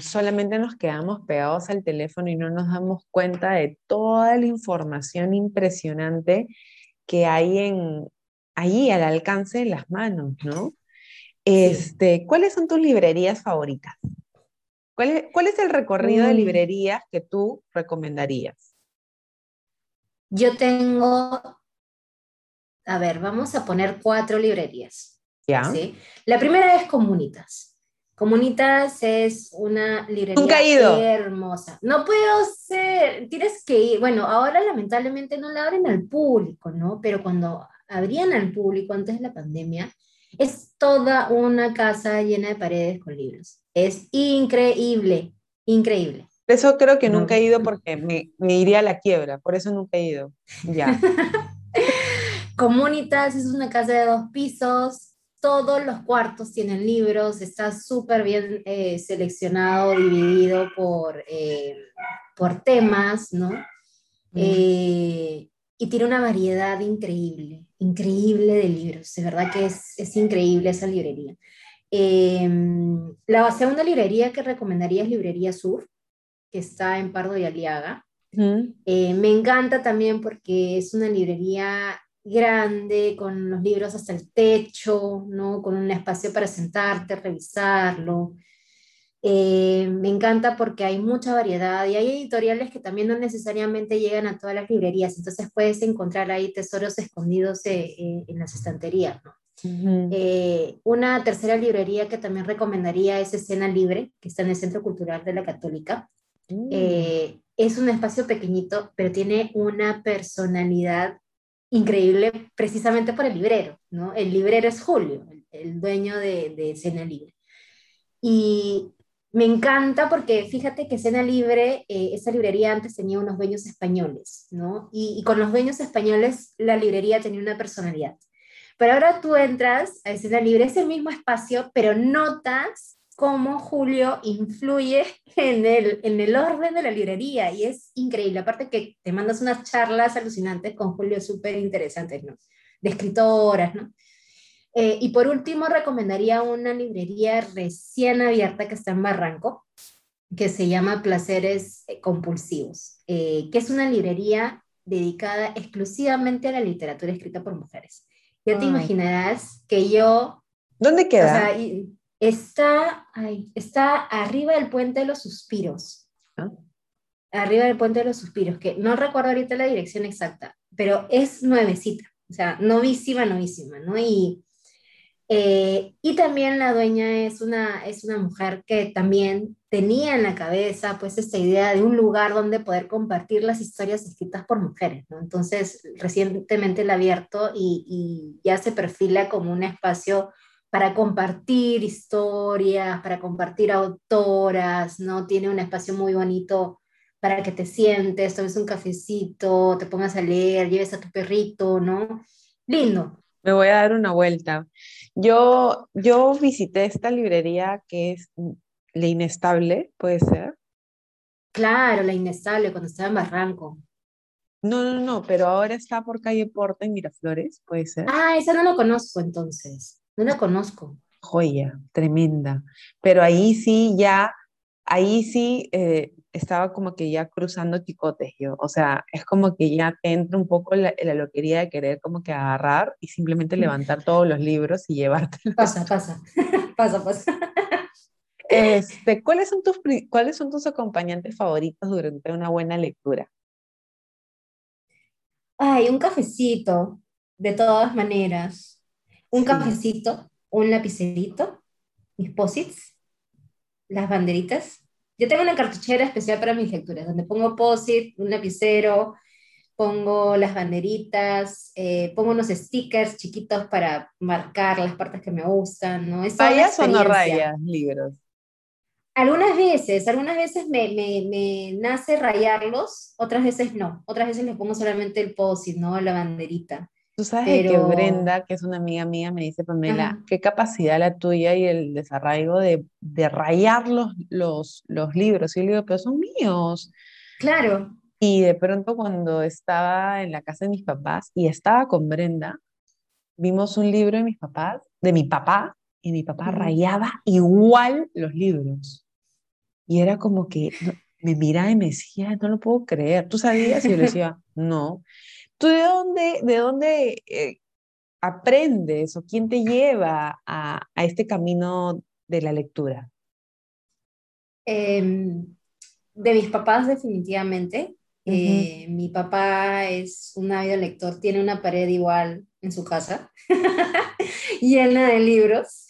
solamente nos quedamos pegados al teléfono y no nos damos cuenta de toda la información impresionante que hay en, ahí al alcance de las manos, ¿no? Este, ¿Cuáles son tus librerías favoritas? ¿Cuál es, cuál es el recorrido de mm. librerías que tú recomendarías? Yo tengo, a ver, vamos a poner cuatro librerías. ¿Ya? ¿sí? La primera es Comunitas. Comunitas es una librería hermosa. No puedo ser, tienes que ir. Bueno, ahora lamentablemente no la abren al público, ¿no? Pero cuando abrían al público antes de la pandemia, es toda una casa llena de paredes con libros. Es increíble, increíble. Eso creo que nunca he ido porque me, me iría a la quiebra, por eso nunca he ido. Ya. Comunitas es una casa de dos pisos, todos los cuartos tienen libros, está súper bien eh, seleccionado, dividido por, eh, por temas, ¿no? Eh, y y tiene una variedad increíble, increíble de libros. De verdad que es, es increíble esa librería. Em, la segunda librería que recomendaría es Librería Sur, que está en Pardo y Aliaga. Eh, me encanta también porque es una librería grande, con los libros hasta el techo, ¿no? con un espacio para sentarte, revisarlo. Eh, me encanta porque hay mucha variedad y hay editoriales que también no necesariamente llegan a todas las librerías, entonces puedes encontrar ahí tesoros escondidos eh, eh, en las estanterías. Una tercera librería que también recomendaría es Escena Libre, que está en el Centro Cultural de la Católica. Mm. es un espacio pequeñito, pero tiene una personalidad increíble precisamente por el librero. ¿no? El librero es Julio, el, dueño de, de Escena Libre. Y me encanta porque fíjate que Cena Libre, eh, esa librería antes tenía unos dueños españoles, ¿no? Y, con los dueños españoles la librería tenía una personalidad. Pero ahora tú entras a Cena Libre, es el mismo espacio, pero notas cómo Julio influye en el, en el orden de la librería y es increíble. Aparte que te mandas unas charlas alucinantes con Julio súper interesantes, ¿no? De escritoras, ¿no? Eh, y por último, recomendaría una librería recién abierta que está en Barranco, que se llama Placeres Compulsivos, eh, que es una librería dedicada exclusivamente a la literatura escrita por mujeres. Ya te imaginarás que yo... ¿Dónde queda? está, está arriba del puente de los suspiros. ¿Ah? Arriba del puente de los suspiros, que no recuerdo ahorita la dirección exacta, pero es nuevecita, o sea, novísima, novísima, ¿no? Y eh, y también la dueña es una, es una mujer que también tenía en la cabeza pues esta idea de un lugar donde poder compartir las historias escritas por mujeres, ¿no? Entonces, recientemente la ha abierto y, y ya se perfila como un espacio para compartir historias, para compartir autoras, ¿no? Tiene un espacio muy bonito para que te sientes, tomes un cafecito, te pongas a leer, lleves a tu perrito, ¿no? Lindo, me voy a dar una vuelta. Yo, yo visité esta librería que es La Inestable, ¿puede ser? Claro, La Inestable, cuando estaba en Barranco. No, no, no, pero ahora está por calle Porta en Miraflores, ¿puede ser? Ah, esa no lo conozco entonces. No la conozco. Joya, tremenda. Pero ahí sí, ya, ahí sí, eh, estaba como que ya cruzando chicotes yo, o sea, es como que ya te entra un poco la, la loquería de querer como que agarrar y simplemente levantar todos los libros y llevártelos. Pasa, pasa, pasa, pasa. Este, ¿cuáles, son tus, ¿Cuáles son tus acompañantes favoritos durante una buena lectura? Ay, un cafecito, de todas maneras. Un cafecito, un lapicerito, mis posits, las banderitas yo tengo una cartuchera especial para mis lecturas, donde pongo posit, un lapicero, pongo las banderitas, eh, pongo unos stickers chiquitos para marcar las partes que me gustan, ¿no? ¿Rayas o no rayas libros? Algunas veces, algunas veces me, me, me, nace rayarlos, otras veces no, otras veces le pongo solamente el posit, ¿no? La banderita. Tú sabes que Brenda, que es una amiga mía, me dice, Pamela, qué capacidad la tuya y el desarraigo de, de rayar los, los, los, libros. Y yo le digo, pero son míos. Claro. Y de pronto cuando estaba en la casa de mis papás y estaba con Brenda, vimos un libro de mis papás, de mi papá, y mi papá rayaba igual los libros. Y era como que me miraba y me decía, no lo puedo creer. ¿Tú sabías? Y yo le decía, no. ¿Tú de dónde, de dónde eh, aprendes o quién te lleva a, este camino de la lectura? Em, de mis papás, definitivamente. Eh, mi papá es un ávido lector, tiene una pared igual en su casa, llena de libros.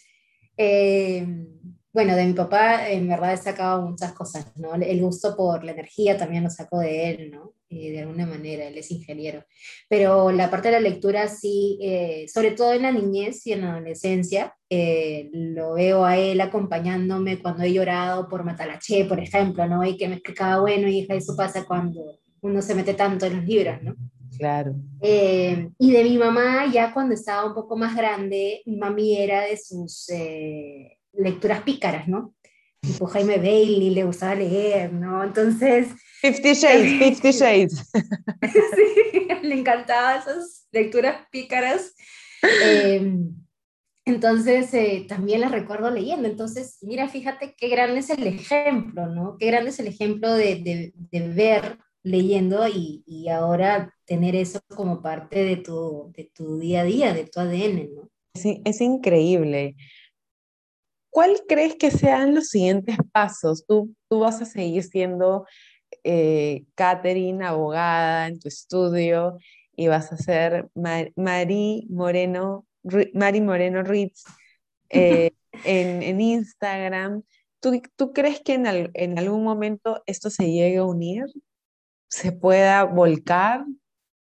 Em, bueno, de mi papá en verdad he sacado muchas cosas, ¿no? El gusto por la energía también lo saco de él, ¿no? Eh, de alguna manera, él es ingeniero. Pero la parte de la lectura sí, eh, sobre todo en la niñez y en la adolescencia, eh, lo veo a él acompañándome cuando he llorado por Matalaché, por ejemplo, ¿no? Y que me explicaba, bueno, hija, eso pasa cuando uno se mete tanto en los libros, ¿no? Claro. y de mi mamá, ya cuando estaba un poco más grande, mi mami era de sus lecturas pícaras, ¿no? Tipo Jaime Bailey, le gustaba leer, ¿no? Entonces, Fifty Shades, Fifty Shades. sí, le encantaban esas lecturas pícaras. Em, entonces, eh, también las recuerdo leyendo. Entonces, mira, fíjate qué grande es el ejemplo, ¿no? Qué grande es el ejemplo de, de, ver leyendo y, y, ahora tener eso como parte de tu, de tu día a día, de tu ADN, ¿no? Sí, es increíble. ¿Cuál crees que sean los siguientes pasos? Tú, tú vas a seguir siendo eh, Catherine, abogada en tu estudio, y vas a ser Mari Moreno, Mari Moreno Ritz eh, en, Instagram. ¿Tú, ¿Tú, crees que en, en, algún momento esto se llegue a unir? ¿Se pueda volcar?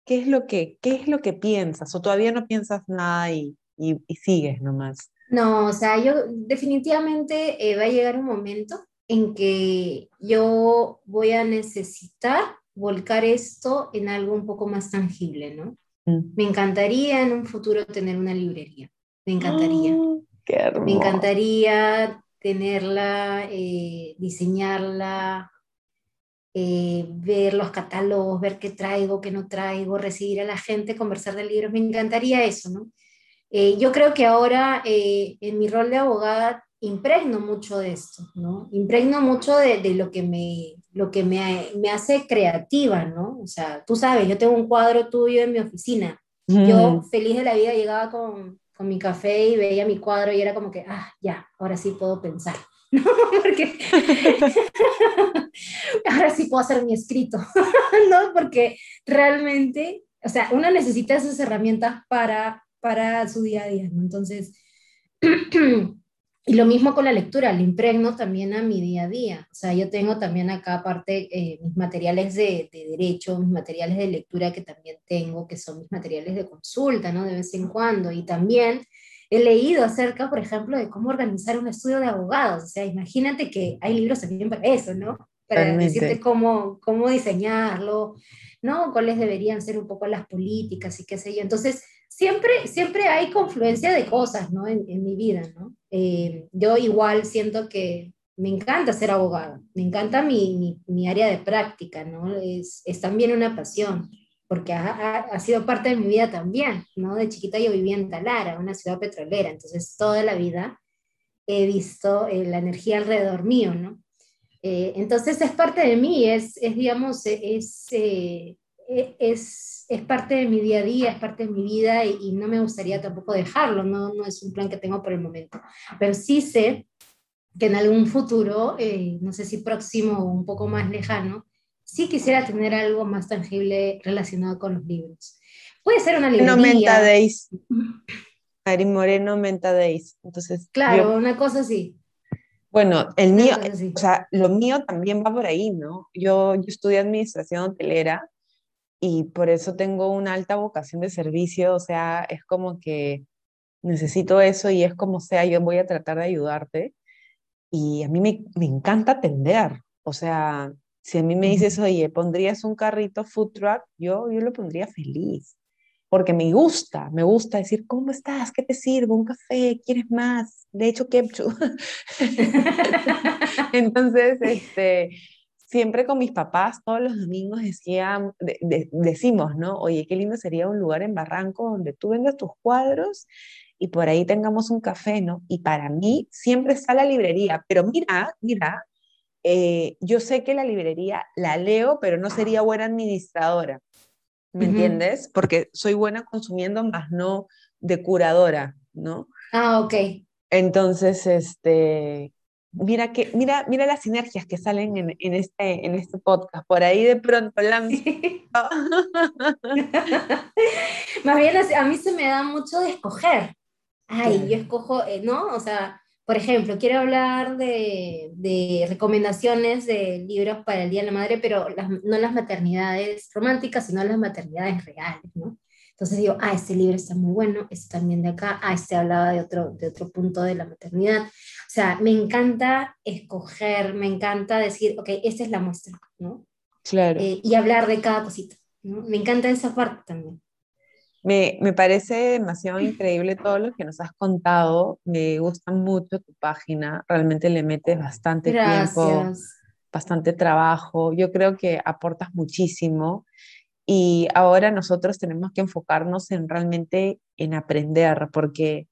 ¿Qué es lo que, qué es lo que piensas? ¿O todavía no piensas nada y, y, sigues nomás? No, o sea, yo definitivamente eh, va a llegar un momento en que yo voy a necesitar volcar esto en algo un poco más tangible, ¿no? Mm. Me encantaría en un futuro tener una librería, me encantaría. Qué me encantaría tenerla, eh, diseñarla, eh, ver los catálogos, ver qué traigo, qué no traigo, recibir a la gente, conversar de libros, me encantaría eso, ¿no? Eh, yo creo que ahora en mi rol de abogada impregno mucho de esto, ¿no? Impregno mucho de, de lo que, me, lo que me, me, hace creativa, ¿no? O sea, tú sabes, yo tengo un cuadro tuyo en mi oficina. Yo feliz de la vida llegaba con, con, mi café y veía mi cuadro y era como que, ah, ya, ahora sí puedo pensar, ¿no? Porque ahora sí puedo hacer mi escrito, ¿no? Porque realmente, o sea, uno necesita esas herramientas para, para su día a día, ¿no? Entonces... Y lo mismo con la lectura, le impregno también a mi día a día. O sea, yo tengo también acá aparte eh, mis materiales de, de, derecho, mis materiales de lectura que también tengo, que son mis materiales de consulta, ¿no? De vez en cuando. Y también he leído acerca, por ejemplo, de cómo organizar un estudio de abogados. O sea, imagínate que hay libros también para eso, ¿no? Para decirte cómo, cómo diseñarlo, ¿no? Cuáles deberían ser un poco las políticas y qué sé yo. Entonces, siempre, siempre hay confluencia de cosas, ¿no? En, en mi vida, ¿no? Eh, yo igual siento que me encanta ser abogada, me encanta mi, mi, área de práctica, ¿no? Es, es también una pasión, porque ha, ha, sido parte de mi vida también, ¿no? De chiquita yo vivía en Talara, una ciudad petrolera, entonces toda la vida he visto eh, la energía alrededor mío, ¿no? Eh, entonces es parte de mí, es, es digamos, es, es es parte de mi día a día, es parte de mi vida y, no me gustaría tampoco dejarlo, no, no es un plan que tengo por el momento. Pero sí sé que en algún futuro, eh, no sé si próximo o un poco más lejano, sí quisiera tener algo más tangible relacionado con los libros. Puede ser una librería. No Menta Days. Mari Moreno Menta Days. Entonces, claro, una cosa así. Bueno, el mío, o sea, lo mío también va por ahí, ¿no? Yo, yo estudié administración hotelera y por eso tengo una alta vocación de servicio, o sea, es como que necesito eso y es como sea, yo voy a tratar de ayudarte. Y a mí me, me encanta atender, o sea, si a mí me dices, oye, ¿pondrías un carrito food truck? Yo, yo lo pondría feliz, porque me gusta, me gusta decir, ¿cómo estás? ¿Qué te sirvo? ¿Un café? ¿Quieres más? De hecho, ketchup. Entonces, este, siempre con mis papás todos los domingos decían, decimos, ¿no? Oye, qué lindo sería un lugar en Barranco donde tú vendas tus cuadros y por ahí tengamos un café, ¿no? Y para mí siempre está la librería, pero mira, mira, eh, yo sé que la librería la leo, pero no sería buena administradora, ¿me entiendes? Porque soy buena consumiendo, más no de curadora, ¿no? Ah, ok. Entonces, este, mira, que, mira, mira las sinergias que salen en, en, este, en este podcast. Por ahí de pronto lanzo. Más bien a mí se me da mucho de escoger. Ay, yo escojo, eh, ¿no? O sea, por ejemplo, quiero hablar de, de, recomendaciones de libros para el Día de la Madre, pero no las maternidades románticas, sino las maternidades reales, ¿no? Entonces digo, ah, este libro está muy bueno, este también de acá, ah, este hablaba de otro, de otro punto de la maternidad. O sea, me encanta escoger, me encanta decir, ok, esta es la muestra, ¿no? Claro. Eh, y hablar de cada cosita, ¿no? Me encanta esa parte también. Me, me, parece demasiado increíble todo lo que nos has contado. Me gusta mucho tu página. Realmente le metes bastante tiempo bastante trabajo. Yo creo que aportas muchísimo y ahora nosotros tenemos que enfocarnos en realmente en aprender, porque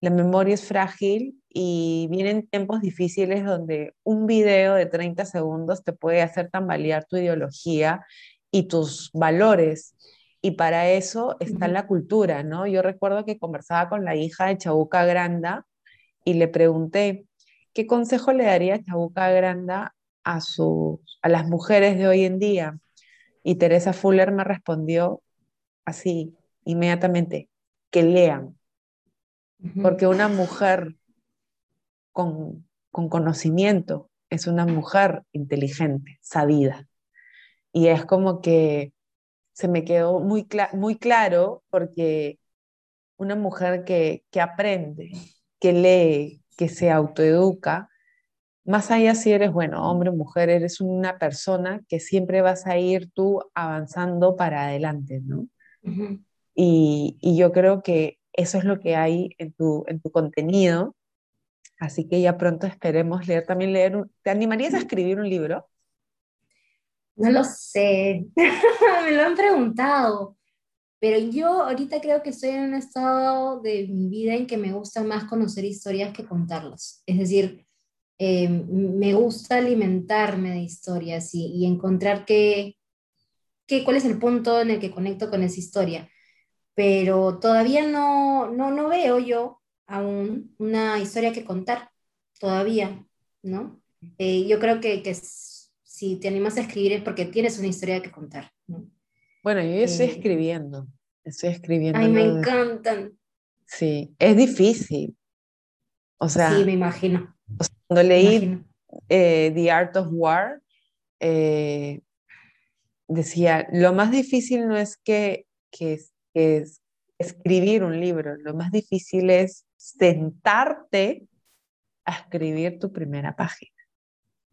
la memoria es frágil y vienen tiempos difíciles donde un video de 30 segundos te puede hacer tambalear tu ideología y tus valores. Y para eso está la cultura, ¿no? Yo recuerdo que conversaba con la hija de Chabuca Granda y le pregunté, ¿qué consejo le daría Chabuca Granda a, su, a las mujeres de hoy en día? Y Teresa Fuller me respondió así, inmediatamente, que lean. Porque una mujer con, conocimiento es una mujer inteligente, sabida. Y es como que se me quedó muy, muy claro porque una mujer que, que aprende, que lee, que se autoeduca, más allá si eres, bueno, hombre o mujer, eres una persona que siempre vas a ir tú avanzando para adelante, ¿no? y, y, yo creo que eso es lo que hay en tu, en tu contenido, así que ya pronto esperemos leer, también leer, ¿te animarías a escribir un libro? No lo sé, me lo han preguntado, pero yo ahorita creo que estoy en un estado de mi vida en que me gusta más conocer historias que contarlas, es decir, eh, me gusta alimentarme de historias y, encontrar qué, qué, cuál es el punto en el que conecto con esa historia. Pero todavía no, no, no veo yo aún una historia que contar, todavía, ¿no? Eh, yo creo que, que, si te animas a escribir es porque tienes una historia que contar, ¿no? Bueno, yo estoy eh, escribiendo, estoy escribiendo. Ay, me encantan. Sí, es difícil. O sea, sí, me imagino. Cuando leí eh, The Art of War, decía, lo más difícil no es que, que, es escribir un libro, lo más difícil es sentarte a escribir tu primera página.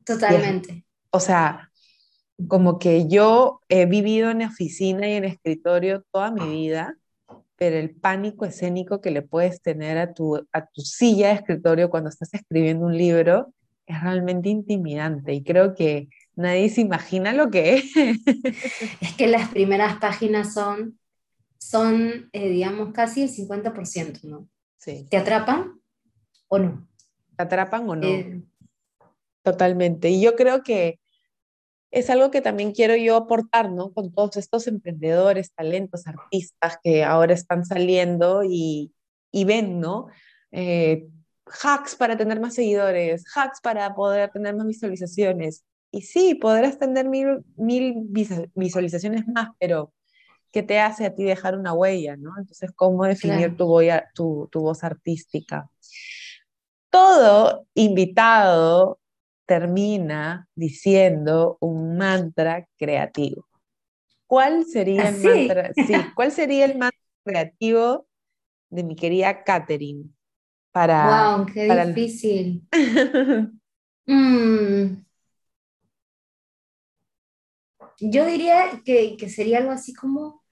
Totalmente. o sea, como que yo he vivido en oficina y en escritorio toda mi vida, pero el pánico escénico que le puedes tener a tu, a tu silla de escritorio cuando estás escribiendo un libro es realmente intimidante y creo que nadie se imagina lo que es. Es que las primeras páginas son, son eh, digamos, casi el 50%, ¿no? Sí. ¿Te atrapan o no? ¿Te atrapan o no? Eh, Totalmente. Y yo creo que es algo que también quiero yo aportar, ¿no? Con todos estos emprendedores, talentos, artistas que ahora están saliendo y, y ven, ¿no? Eh, hacks para tener más seguidores, hacks para poder tener más visualizaciones. Y sí, podrás tener mil, mil visualizaciones más, pero ¿qué te hace a ti dejar una huella, ¿no? Entonces, ¿cómo definir tu, tu, tu voz artística? Todo invitado termina diciendo un mantra creativo. ¿Cuál sería el ¿Ah, mantra? Sí, ¿cuál sería el mantra creativo de mi querida Catherine? Para, wow, qué difícil. Mm. Yo diría que, que sería algo así como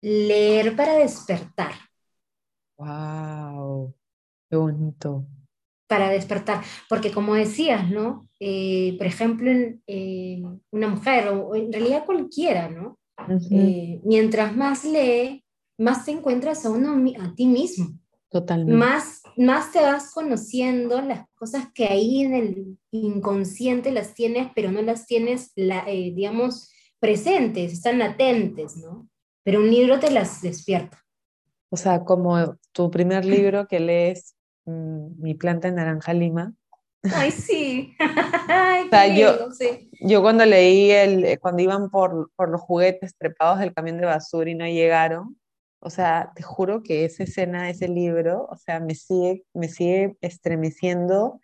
leer para despertar. Wow, qué bonito para despertar. Porque como decías, ¿no? Eh, por ejemplo, una mujer, o en realidad cualquiera, ¿no? Eh, mientras más lee, más te encuentras a, uno, a ti mismo. Totalmente. Más, más te vas conociendo las cosas que ahí en el inconsciente las tienes, pero no las tienes, la, eh, digamos, presentes, están latentes, ¿no? Pero un libro te las despierta. O sea, como tu primer libro que lees Mm, mi planta de naranja lima. Ay, sí. yo, yo cuando leí el, cuando iban por, por los juguetes trepados del camión de basura y no llegaron, o sea, te juro que esa escena, ese libro, o sea, me sigue, me sigue estremeciendo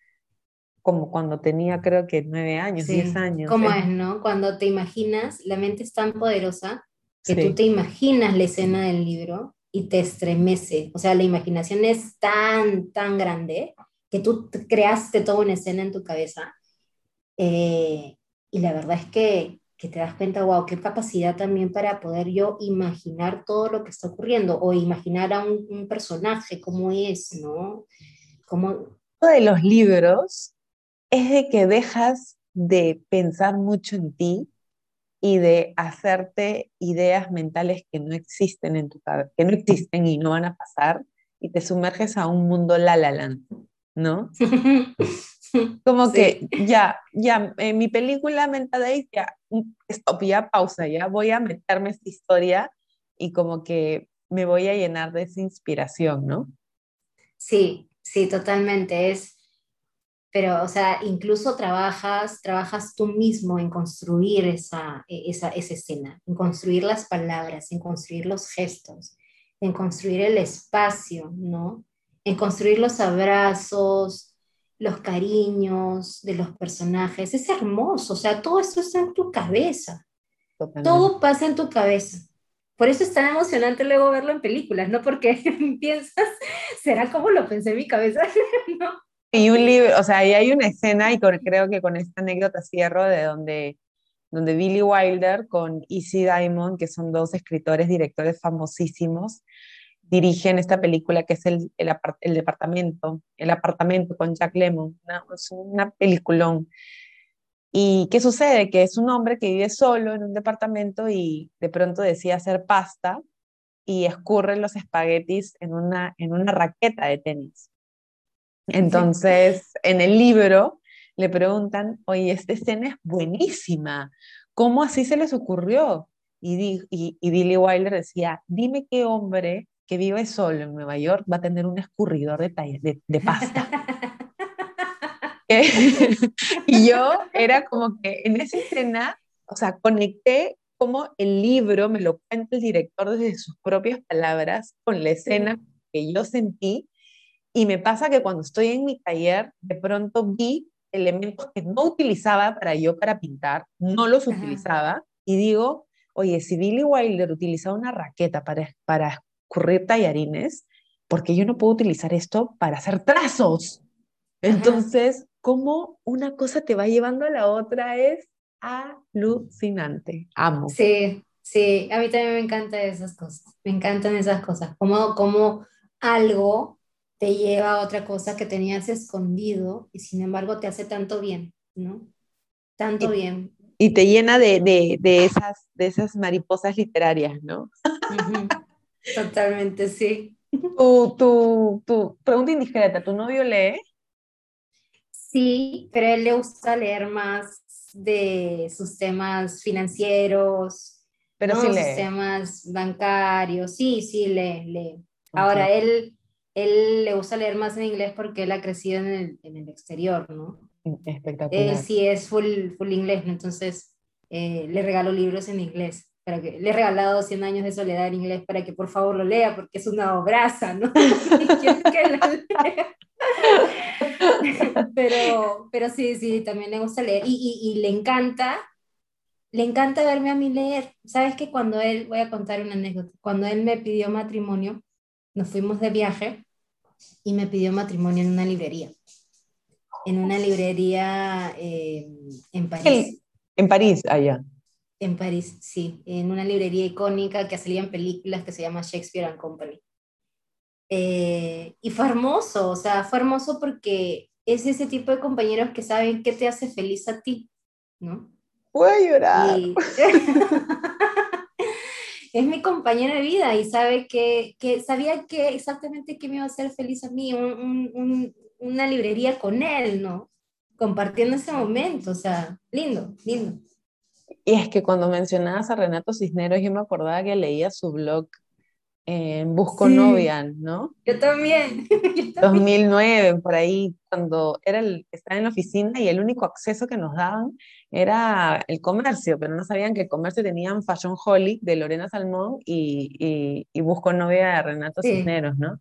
como cuando tenía creo que nueve años, diez años. ¿Cómo es, no? Cuando te imaginas, la mente es tan poderosa que tú te imaginas la escena del libro y te estremece. O sea, la imaginación es tan, tan grande que tú creaste toda una escena en tu cabeza. Eh, y la verdad es que, que, te das cuenta, wow, qué capacidad también para poder yo imaginar todo lo que está ocurriendo o imaginar a un, personaje, cómo es, ¿no? Cómo... Uno de los libros es de que dejas de pensar mucho en ti y de hacerte ideas mentales que no existen en tu cabeza, que no existen y no van a pasar, y te sumerges a un mundo la la land, ¿no? Como que ya, ya, en mi película Mental ya, stop, ya pausa, ya voy a meterme esta historia y como que me voy a llenar de esa inspiración, ¿no? Sí, sí, totalmente. Es, pero, o sea, incluso trabajas, trabajas tú mismo en construir esa, e, esa, esa escena, en construir las palabras, en construir los gestos, en construir el espacio, ¿no? En construir los abrazos, los cariños de los personajes. Es hermoso, o sea, todo esto está en tu cabeza. Todo pasa en tu cabeza. Por eso es tan emocionante luego verlo en películas, no porque piensas, será como lo pensé en mi cabeza, ¿no? Y un libro, o sea, y hay una escena, y creo que con esta anécdota cierro, de donde, donde Billy Wilder con Easy Diamond, que son dos escritores, directores famosísimos, dirigen esta película que es el, el, el departamento, el apartamento con Jack Lemmon, una, es una peliculón. ¿Y qué sucede? Que es un hombre que vive solo en un departamento y de pronto decide hacer pasta y escurre los espaguetis en una, en una raqueta de tenis. Entonces, en el libro le preguntan, oye, esta escena es buenísima, ¿cómo así se les ocurrió? Y, y, y Billy Wilder decía, dime qué hombre que vive solo en Nueva York va a tener un escurridor de, de, pasta. y yo era como que en esa escena, o sea, conecté como el libro me lo cuenta el director desde sus propias palabras con la escena que yo sentí y me pasa que cuando estoy en mi taller, de pronto vi elementos que no utilizaba para yo para pintar, no los utilizaba, y digo, oye, si Billy Wilder utilizaba una raqueta para, para escurrir tallarines, porque yo no puedo utilizar esto para hacer trazos. Entonces, cómo una cosa te va llevando a la otra es alucinante. Amo. Sí, sí, a mí también me encantan esas cosas. Me encantan esas cosas. Como, como algo te lleva a otra cosa que tenías escondido y sin embargo te hace tanto bien, ¿no? Tanto bien. Y te llena de, de, de, esas, de esas mariposas literarias, ¿no? Totalmente, sí. Tu, tu, tu pregunta indiscreta, ¿tu novio lee? Sí, pero él le gusta leer más de sus temas financieros, pero sí lee. sus temas bancarios, sí, sí, lee, lee. Ahora, él él le gusta leer más en inglés porque él ha crecido en el, en el exterior, ¿no? Espectacular. Él sí es full, full inglés, entonces eh, le regalo libros en inglés. Para que, le he regalado 100 años de soledad en inglés para que por favor lo lea, porque es una obraza, ¿no? pero, pero sí, sí, también le gusta leer y, y, y le encanta le encanta verme a mí leer. Sabes que cuando él, voy a contar una anécdota, cuando él me pidió matrimonio, nos fuimos de viaje y me pidió matrimonio en una librería. En una librería eh, en París. En París, allá. En París, sí. En una librería icónica que salía en películas que se llama Shakespeare and Company. Eh, y fue hermoso, o sea, fue hermoso porque es ese tipo de compañeros que saben qué te hace feliz a ti, ¿no? Voy a llorar. es mi compañero de vida y sabe que, que sabía que exactamente qué me iba a hacer feliz a mí, una librería con él, ¿no? Compartiendo ese momento, o sea, lindo, lindo. Y es que cuando mencionabas a Renato Cisneros, yo me acordaba que leía su blog en Busco Novia, ¿no? Yo también. 2009, por ahí, cuando era el, estaba en la oficina y el único acceso que nos daban era el comercio, pero no sabían que el comercio tenían Fashion Holic de Lorena Salmón y, y, Busco Novia de Renato Cisneros, ¿no?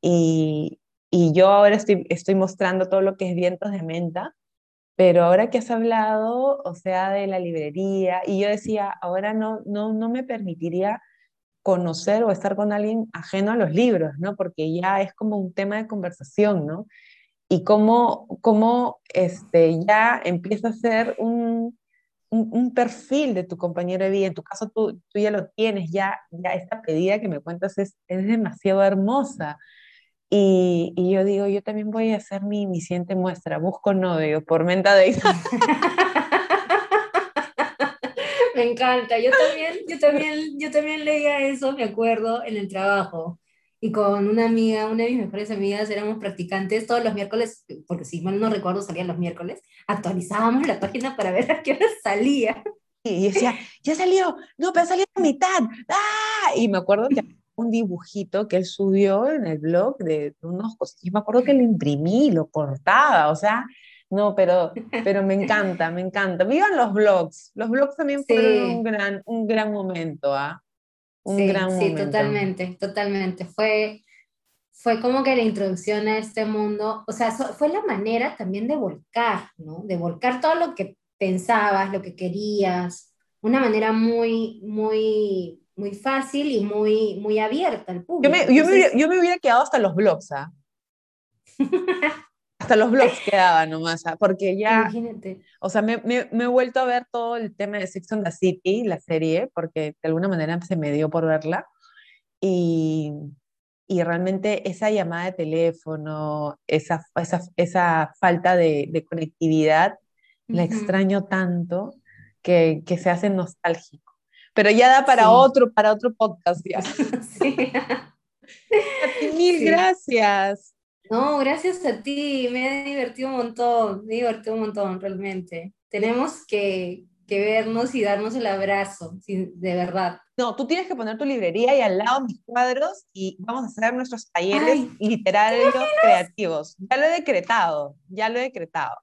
Y, y, yo ahora estoy, estoy mostrando todo lo que es Vientos de Menta, pero ahora que has hablado, o sea, de la librería, y yo decía, ahora no, no, no me permitiría conocer o estar con alguien ajeno a los libros, ¿no? Porque ya es como un tema de conversación, ¿no? Y cómo, cómo este, ya empieza a ser un, un, perfil de tu compañero de vida. En tu caso, tú, tú ya lo tienes, ya, ya esta pedida que me cuentas es, es demasiado hermosa. Y, y, yo digo, yo también voy a hacer mi, mi siguiente muestra, busco novio por menta de Me encanta, yo también, yo también, yo también leía eso, me acuerdo, en el trabajo. Y con una amiga, una de mis mejores amigas, éramos practicantes todos los miércoles, porque si mal no recuerdo salían los miércoles, actualizábamos la página para ver a qué hora salía. Y decía, ya salió, no, pero salió a mitad. ¡Ah! Y me acuerdo que un dibujito que él subió en el blog de unos cosas. Y me acuerdo que lo imprimí, lo cortaba, o sea, no, pero, pero me encanta, me encanta. Vivan los blogs. Los blogs también fueron un, gran, un gran momento, ¿ah? Un sí, gran sí, totalmente, totalmente. Fue, fue como que la introducción a este mundo, o sea, fue la manera también de volcar, ¿no? De volcar todo lo que pensabas, lo que querías, una manera muy, muy, muy fácil y muy, muy abierta al público. Yo me, yo, me, yo me hubiera quedado hasta los blogs, ¿ah? hasta los blogs quedaban nomás, ¿ah? porque ya, Imagínate. o sea, me, me, me, he vuelto a ver todo el tema de Six and the City, la serie, porque de alguna manera se me dio por verla, y, y realmente esa llamada de teléfono, esa, esa, esa falta de, de conectividad, la extraño tanto que, que, se hace nostálgico. Pero ya da para otro, para otro podcast ya. sí. mil gracias. No, gracias a ti, me he divertido un montón, me he divertido un montón realmente. Tenemos que, que vernos y darnos el abrazo, de verdad. No, tú tienes que poner tu librería y al lado mis cuadros y vamos a hacer nuestros talleres literarios creativos. Ya lo he decretado, ya lo he decretado.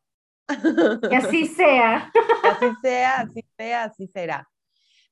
Que así sea. Que así sea, así sea, así será.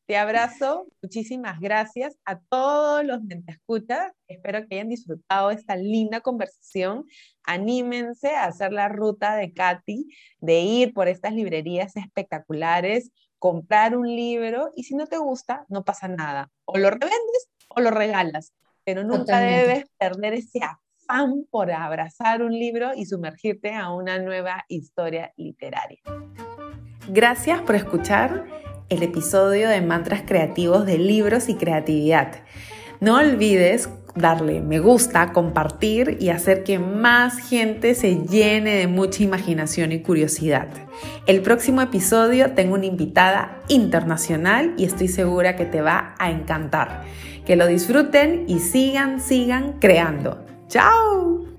Te abrazo, muchísimas gracias a todos los que te escuchan. Espero que hayan disfrutado esta linda conversación. Anímense a hacer la ruta de Katy, de ir por estas librerías espectaculares, comprar un libro y si no te gusta, no pasa nada. O lo revendes o lo regalas, pero nunca debes perder ese afán por abrazar un libro y sumergirte a una nueva historia literaria. Gracias por escuchar el episodio de Mantras Creativos de Libros y Creatividad. No olvides darle me gusta, compartir y hacer que más gente se llene de mucha imaginación y curiosidad. El próximo episodio tengo una invitada internacional y estoy segura que te va a encantar. Que lo disfruten y sigan, sigan creando. ¡Chao!